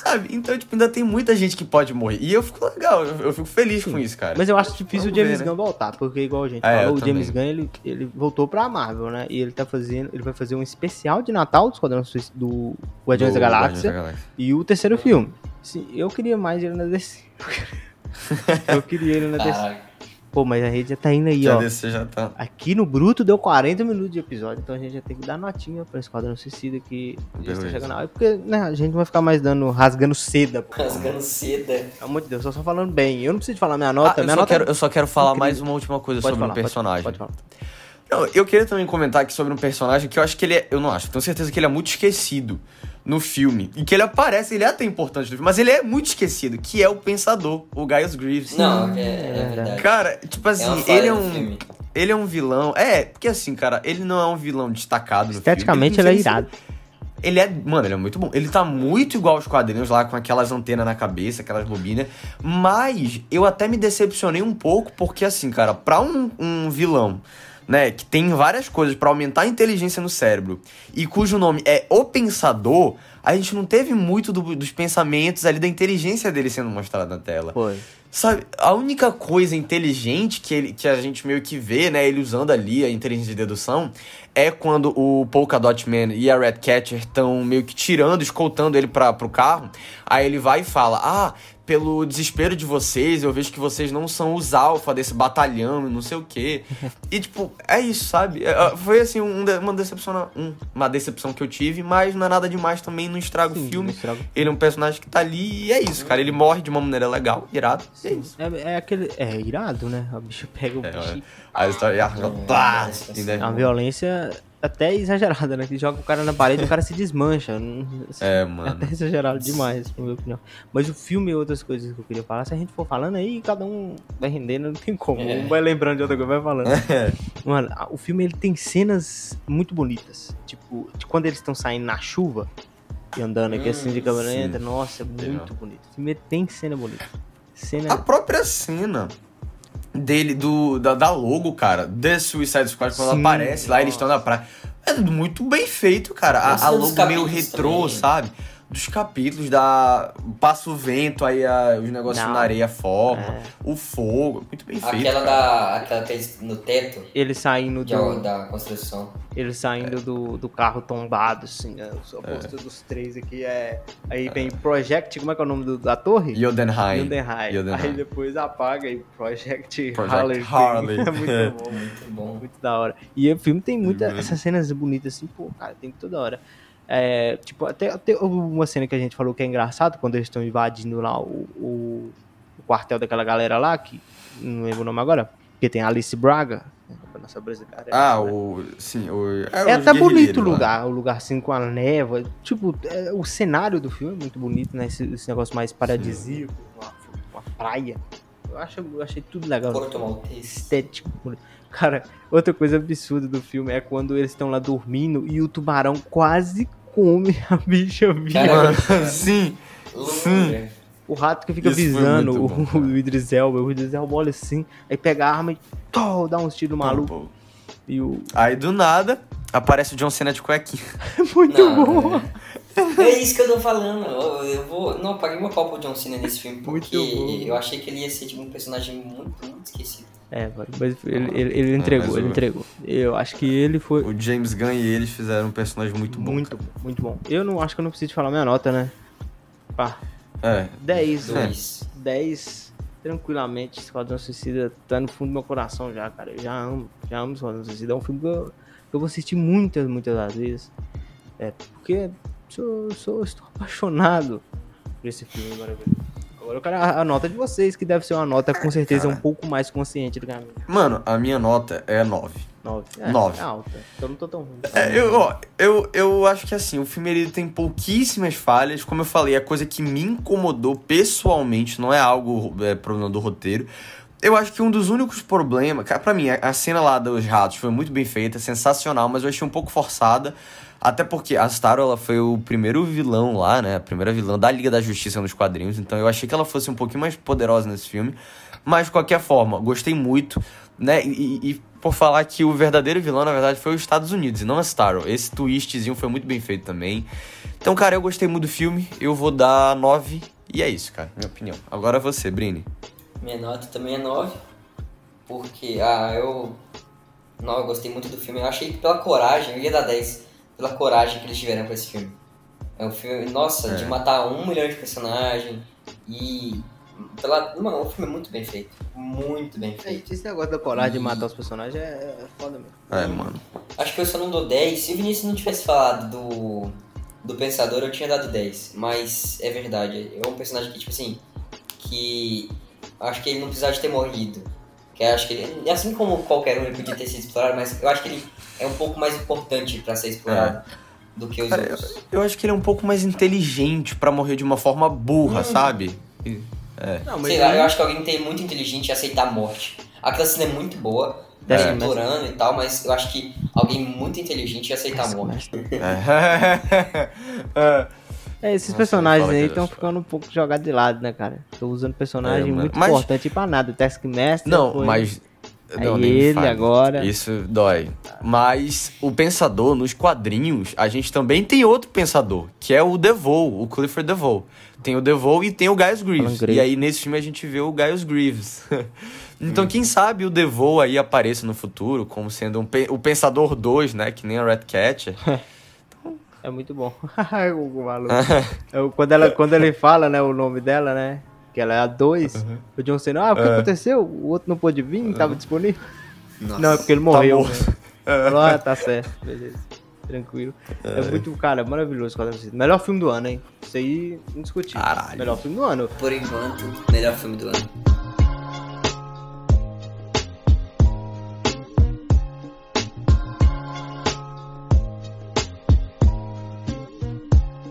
Sabe? Então, tipo, ainda tem muita gente que pode morrer. E eu fico legal, eu, fico feliz com isso, cara. Mas eu acho difícil Vamos o James ver, né? Gunn voltar, porque igual a gente É, falou, o James também. Gunn ele, ele voltou pra Marvel, né? E ele tá fazendo, ele vai fazer um especial de Natal do Esquadrão do Guardiões da Galáxia da Galáxia. e o terceiro filme. Sim, eu queria mais ele na DC. eu queria ele na DC. Pô, mas a gente já tá indo aí, Já ó. DC já tá. Aqui no Bruto deu 40 minutos de episódio, então a gente já tem que dar notinha pra Esquadrão Suicida que já está chegando na hora. Porque, né, a gente não vai ficar mais dando, rasgando seda, pô. Rasgando seda. Pelo amor de Deus, eu só falando bem. Eu não preciso falar minha Ah, nota, eu, minha só nota. quero, eu só quero falar incrível. mais uma última coisa Pode sobre falar, um personagem. Pode, pode Não, eu queria também comentar aqui sobre um personagem que eu acho que ele é. Eu não acho, tenho certeza que ele é muito esquecido no filme. E que ele aparece, ele é até importante no filme, mas ele é muito esquecido, que é o Pensador, o Gaius Greaves. Não, é, é verdade. Cara, tipo é assim, falha ele é um. filme. Ele é um vilão. É, porque assim, cara, ele não é um vilão destacado no Esteticamente filme. ele é não sei irado. Ele é. Mano, ele é muito bom. Ele tá muito igual aos quadrinhos lá, com aquelas antenas na cabeça, aquelas bobinas. Mas eu até me decepcionei um pouco, porque assim, cara, pra um, um vilão. Né, que tem várias coisas pra aumentar a inteligência no cérebro e cujo nome é O Pensador, a gente não teve muito do- dos pensamentos ali da inteligência dele sendo mostrado na tela. Foi. Sabe, a única coisa inteligente que, ele, que a gente meio que vê, né, ele usando ali a inteligência de dedução, é quando o Polkadot Man e a Red Catcher estão meio que tirando, escoltando ele pra, pro carro. Aí ele vai e fala: Ah, pelo desespero de vocês, eu vejo que vocês não são os alfa desse batalhão e não sei o quê. e, tipo, é isso, sabe? É, Foi assim, um uma, decepção, um- uma decepção que eu tive, mas não é nada demais também, não estraga Sim, o filme. estraga. Ele é um personagem que tá ali e é isso, cara. Ele morre de uma maneira legal, irado. E é isso. É, é aquele. É irado, né? O bicho pega o É, bicho. A história arranca. Pá! Entendeu? É uma violência até exagerada, né? Que joga o cara na parede e o cara se desmancha. É, É mano. até exagerado demais, na minha opinião. Mas o filme e outras coisas que eu queria falar, se a gente for falando aí, cada um vai rendendo, não tem como. É. Um vai lembrando de outra coisa, vai falando. É. Mano, o filme ele tem cenas muito bonitas. Tipo, quando eles estão saindo na chuva e andando aqui assim de Hum, câmera. Nossa, é muito bonito. O filme tem cena bonita. Cena. A própria cena dele, do, da, da logo, cara, The Suicide Squad, quando ela Sim, aparece lá, eles nossa. estão na praia. É muito bem feito, cara. A, Nossa, a logo meio retrô, também. sabe? Dos capítulos, da. Passa o vento, aí a- os negócios Não. na areia formam. É. O fogo. Muito bem feito. Aquela da. Aquela que eles no teto Ele saindo de- do, da construção. ele saindo do, do carro tombado, assim, né? A É. postura dos três aqui é. Aí vem Project, como é que é o nome do- da torre? Yodenheim. Yodenheim. Yodenheim. Aí depois apaga e Project, Project Harley. Harley. é muito bom. Muito bom. Muito da hora. E o filme tem muitas Uhum. essas cenas bonitas assim, pô, cara, tem toda hora. É, tipo, até, até uma cena que a gente falou que é engraçado, quando eles estão invadindo lá o, o, o quartel daquela galera lá, que não lembro o nome agora, porque tem a Alice Braga. né, a Nossa brisa, cara, Ah, né? o. Sim, o. É os até bonito o guerrilheiros lá. lugar, o lugar assim com a névoa. Tipo, é, o cenário do filme é muito bonito, né? Esse, esse negócio mais paradisíaco, uma, uma praia. Eu, acho, eu achei tudo legal. Porto Maltese. estético. bonito. Cara, outra coisa absurda do filme é quando eles estão lá dormindo e o tubarão quase come a bicha viva. Sim. Loucura. O rato que fica Isso visando bom, o, o Idris Elba. O Idris Elba olha assim, aí pega a arma e tó, dá uns tiros malucos. Pô. E o... Aí do nada aparece o John Cena de cuequinha. Muito Não, bom. É, é isso que eu tô falando. Eu, eu vou. Não, eu paguei meu pau pro John Cena nesse filme, porque Muito bom. eu achei que ele ia ser tipo, um personagem muito, muito esquecido. É, mas ele, ele, ele entregou, mas ele o- entregou. Eu acho que ele foi O James Gunn e eles fizeram um personagem muito bom. muito bom, muito bom. Eu não acho que eu não preciso falar minha nota, né? Pá, É. 10, né? Dois. 10 tranquilamente. Esquadrão Suicida tá no fundo do meu coração já, cara. Eu já amo, já amo Esquadrão Suicida. É um filme que eu, que eu vou assistir muitas, muitas das vezes. É, porque sou, sou, estou apaixonado por esse filme maravilhoso. Agora eu quero a, a nota de vocês, que deve ser uma nota com certeza um cara. pouco mais consciente do que a minha. Mano, a minha nota é 9. 9. É, Nove. é alta. Então não tô tão ruim. É, eu, ó, eu, eu acho que assim, o filme ele tem pouquíssimas falhas. Como eu falei, a coisa que me incomodou pessoalmente não é algo é, problema do roteiro. Eu acho que um dos únicos problemas, cara, pra mim, a, a cena lá dos ratos foi muito bem feita, sensacional, mas eu achei um pouco forçada. Até porque a Starro, ela foi o primeiro vilão lá, né? A primeira vilã da Liga da Justiça nos quadrinhos. Então eu achei que ela fosse um pouquinho mais poderosa nesse filme. Mas, de qualquer forma, gostei muito, né? E, e- por falar que o verdadeiro vilão, na verdade, foi os Estados Unidos e não a Starro. Esse twistzinho foi muito bem feito também. Então, cara, eu gostei muito do filme. Eu vou dar 9. E é isso, cara, minha opinião. Agora você, Brini. Minha nota também é 9. Porque, ah, eu. Não, eu gostei muito do filme. Eu achei que pela coragem, eu ia dar 10. Pela coragem que eles tiveram com esse filme. É um filme, nossa, É. de matar um milhão de personagens e Pela, mano, o filme é muito bem feito. Muito bem É, feito. esse negócio da coragem de matar os personagens é, é foda mesmo. É, mano. Acho que eu só não dou 10. Se o Vinícius não tivesse falado do, do Pensador, eu tinha dado 10. Mas é verdade. É um personagem que, tipo assim, que acho que ele não precisava de ter morrido. Que acho que ele, assim como qualquer um, ele podia ter sido explorado, mas eu acho que ele é um pouco mais importante pra ser explorado do que os Cara, outros. Eu acho que ele é um pouco mais inteligente pra morrer de uma forma burra, sabe? Não, mas Sei lá, eu acho que alguém tem muito inteligente e aceitar a morte. Aquela cena é muito boa, É. é. explorando e tal, mas eu acho que alguém muito inteligente ia aceitar a morte. É. É. É, esses Nossa, personagens aí eu estão ficando um pouco jogados de lado, né, cara? Tô usando personagem É, muito Mas- importante pra nada. Taskmaster Não, foi- mas. Aí Não, ele agora. Isso dói. Mas o pensador, nos quadrinhos, a gente também tem outro pensador, que é o DeVoe, o Clifford DeVoe. Tem o DeVoe e tem o Gaius Greaves. E aí nesse filme a gente vê o Gaius Greaves. então quem sabe o DeVoe aí apareça no futuro como sendo um pe- o Pensador 2, né? Que nem a Red Cat. É muito bom. o maluco. É o- quando, ela, quando ele fala, né, o nome dela, né? Que ela é a 2. O John Cena, ah, o que É. aconteceu? O outro não pôde vir, não tava disponível. Nossa. Não, é porque ele morreu. morto. né? Falou, ah, tá certo, beleza. Tranquilo. É, muito, cara, maravilhoso. Esquadrão Suicida. Melhor filme do ano, hein? Isso aí, indiscutível. Caralho. Melhor filme do ano. Por enquanto, melhor filme do ano.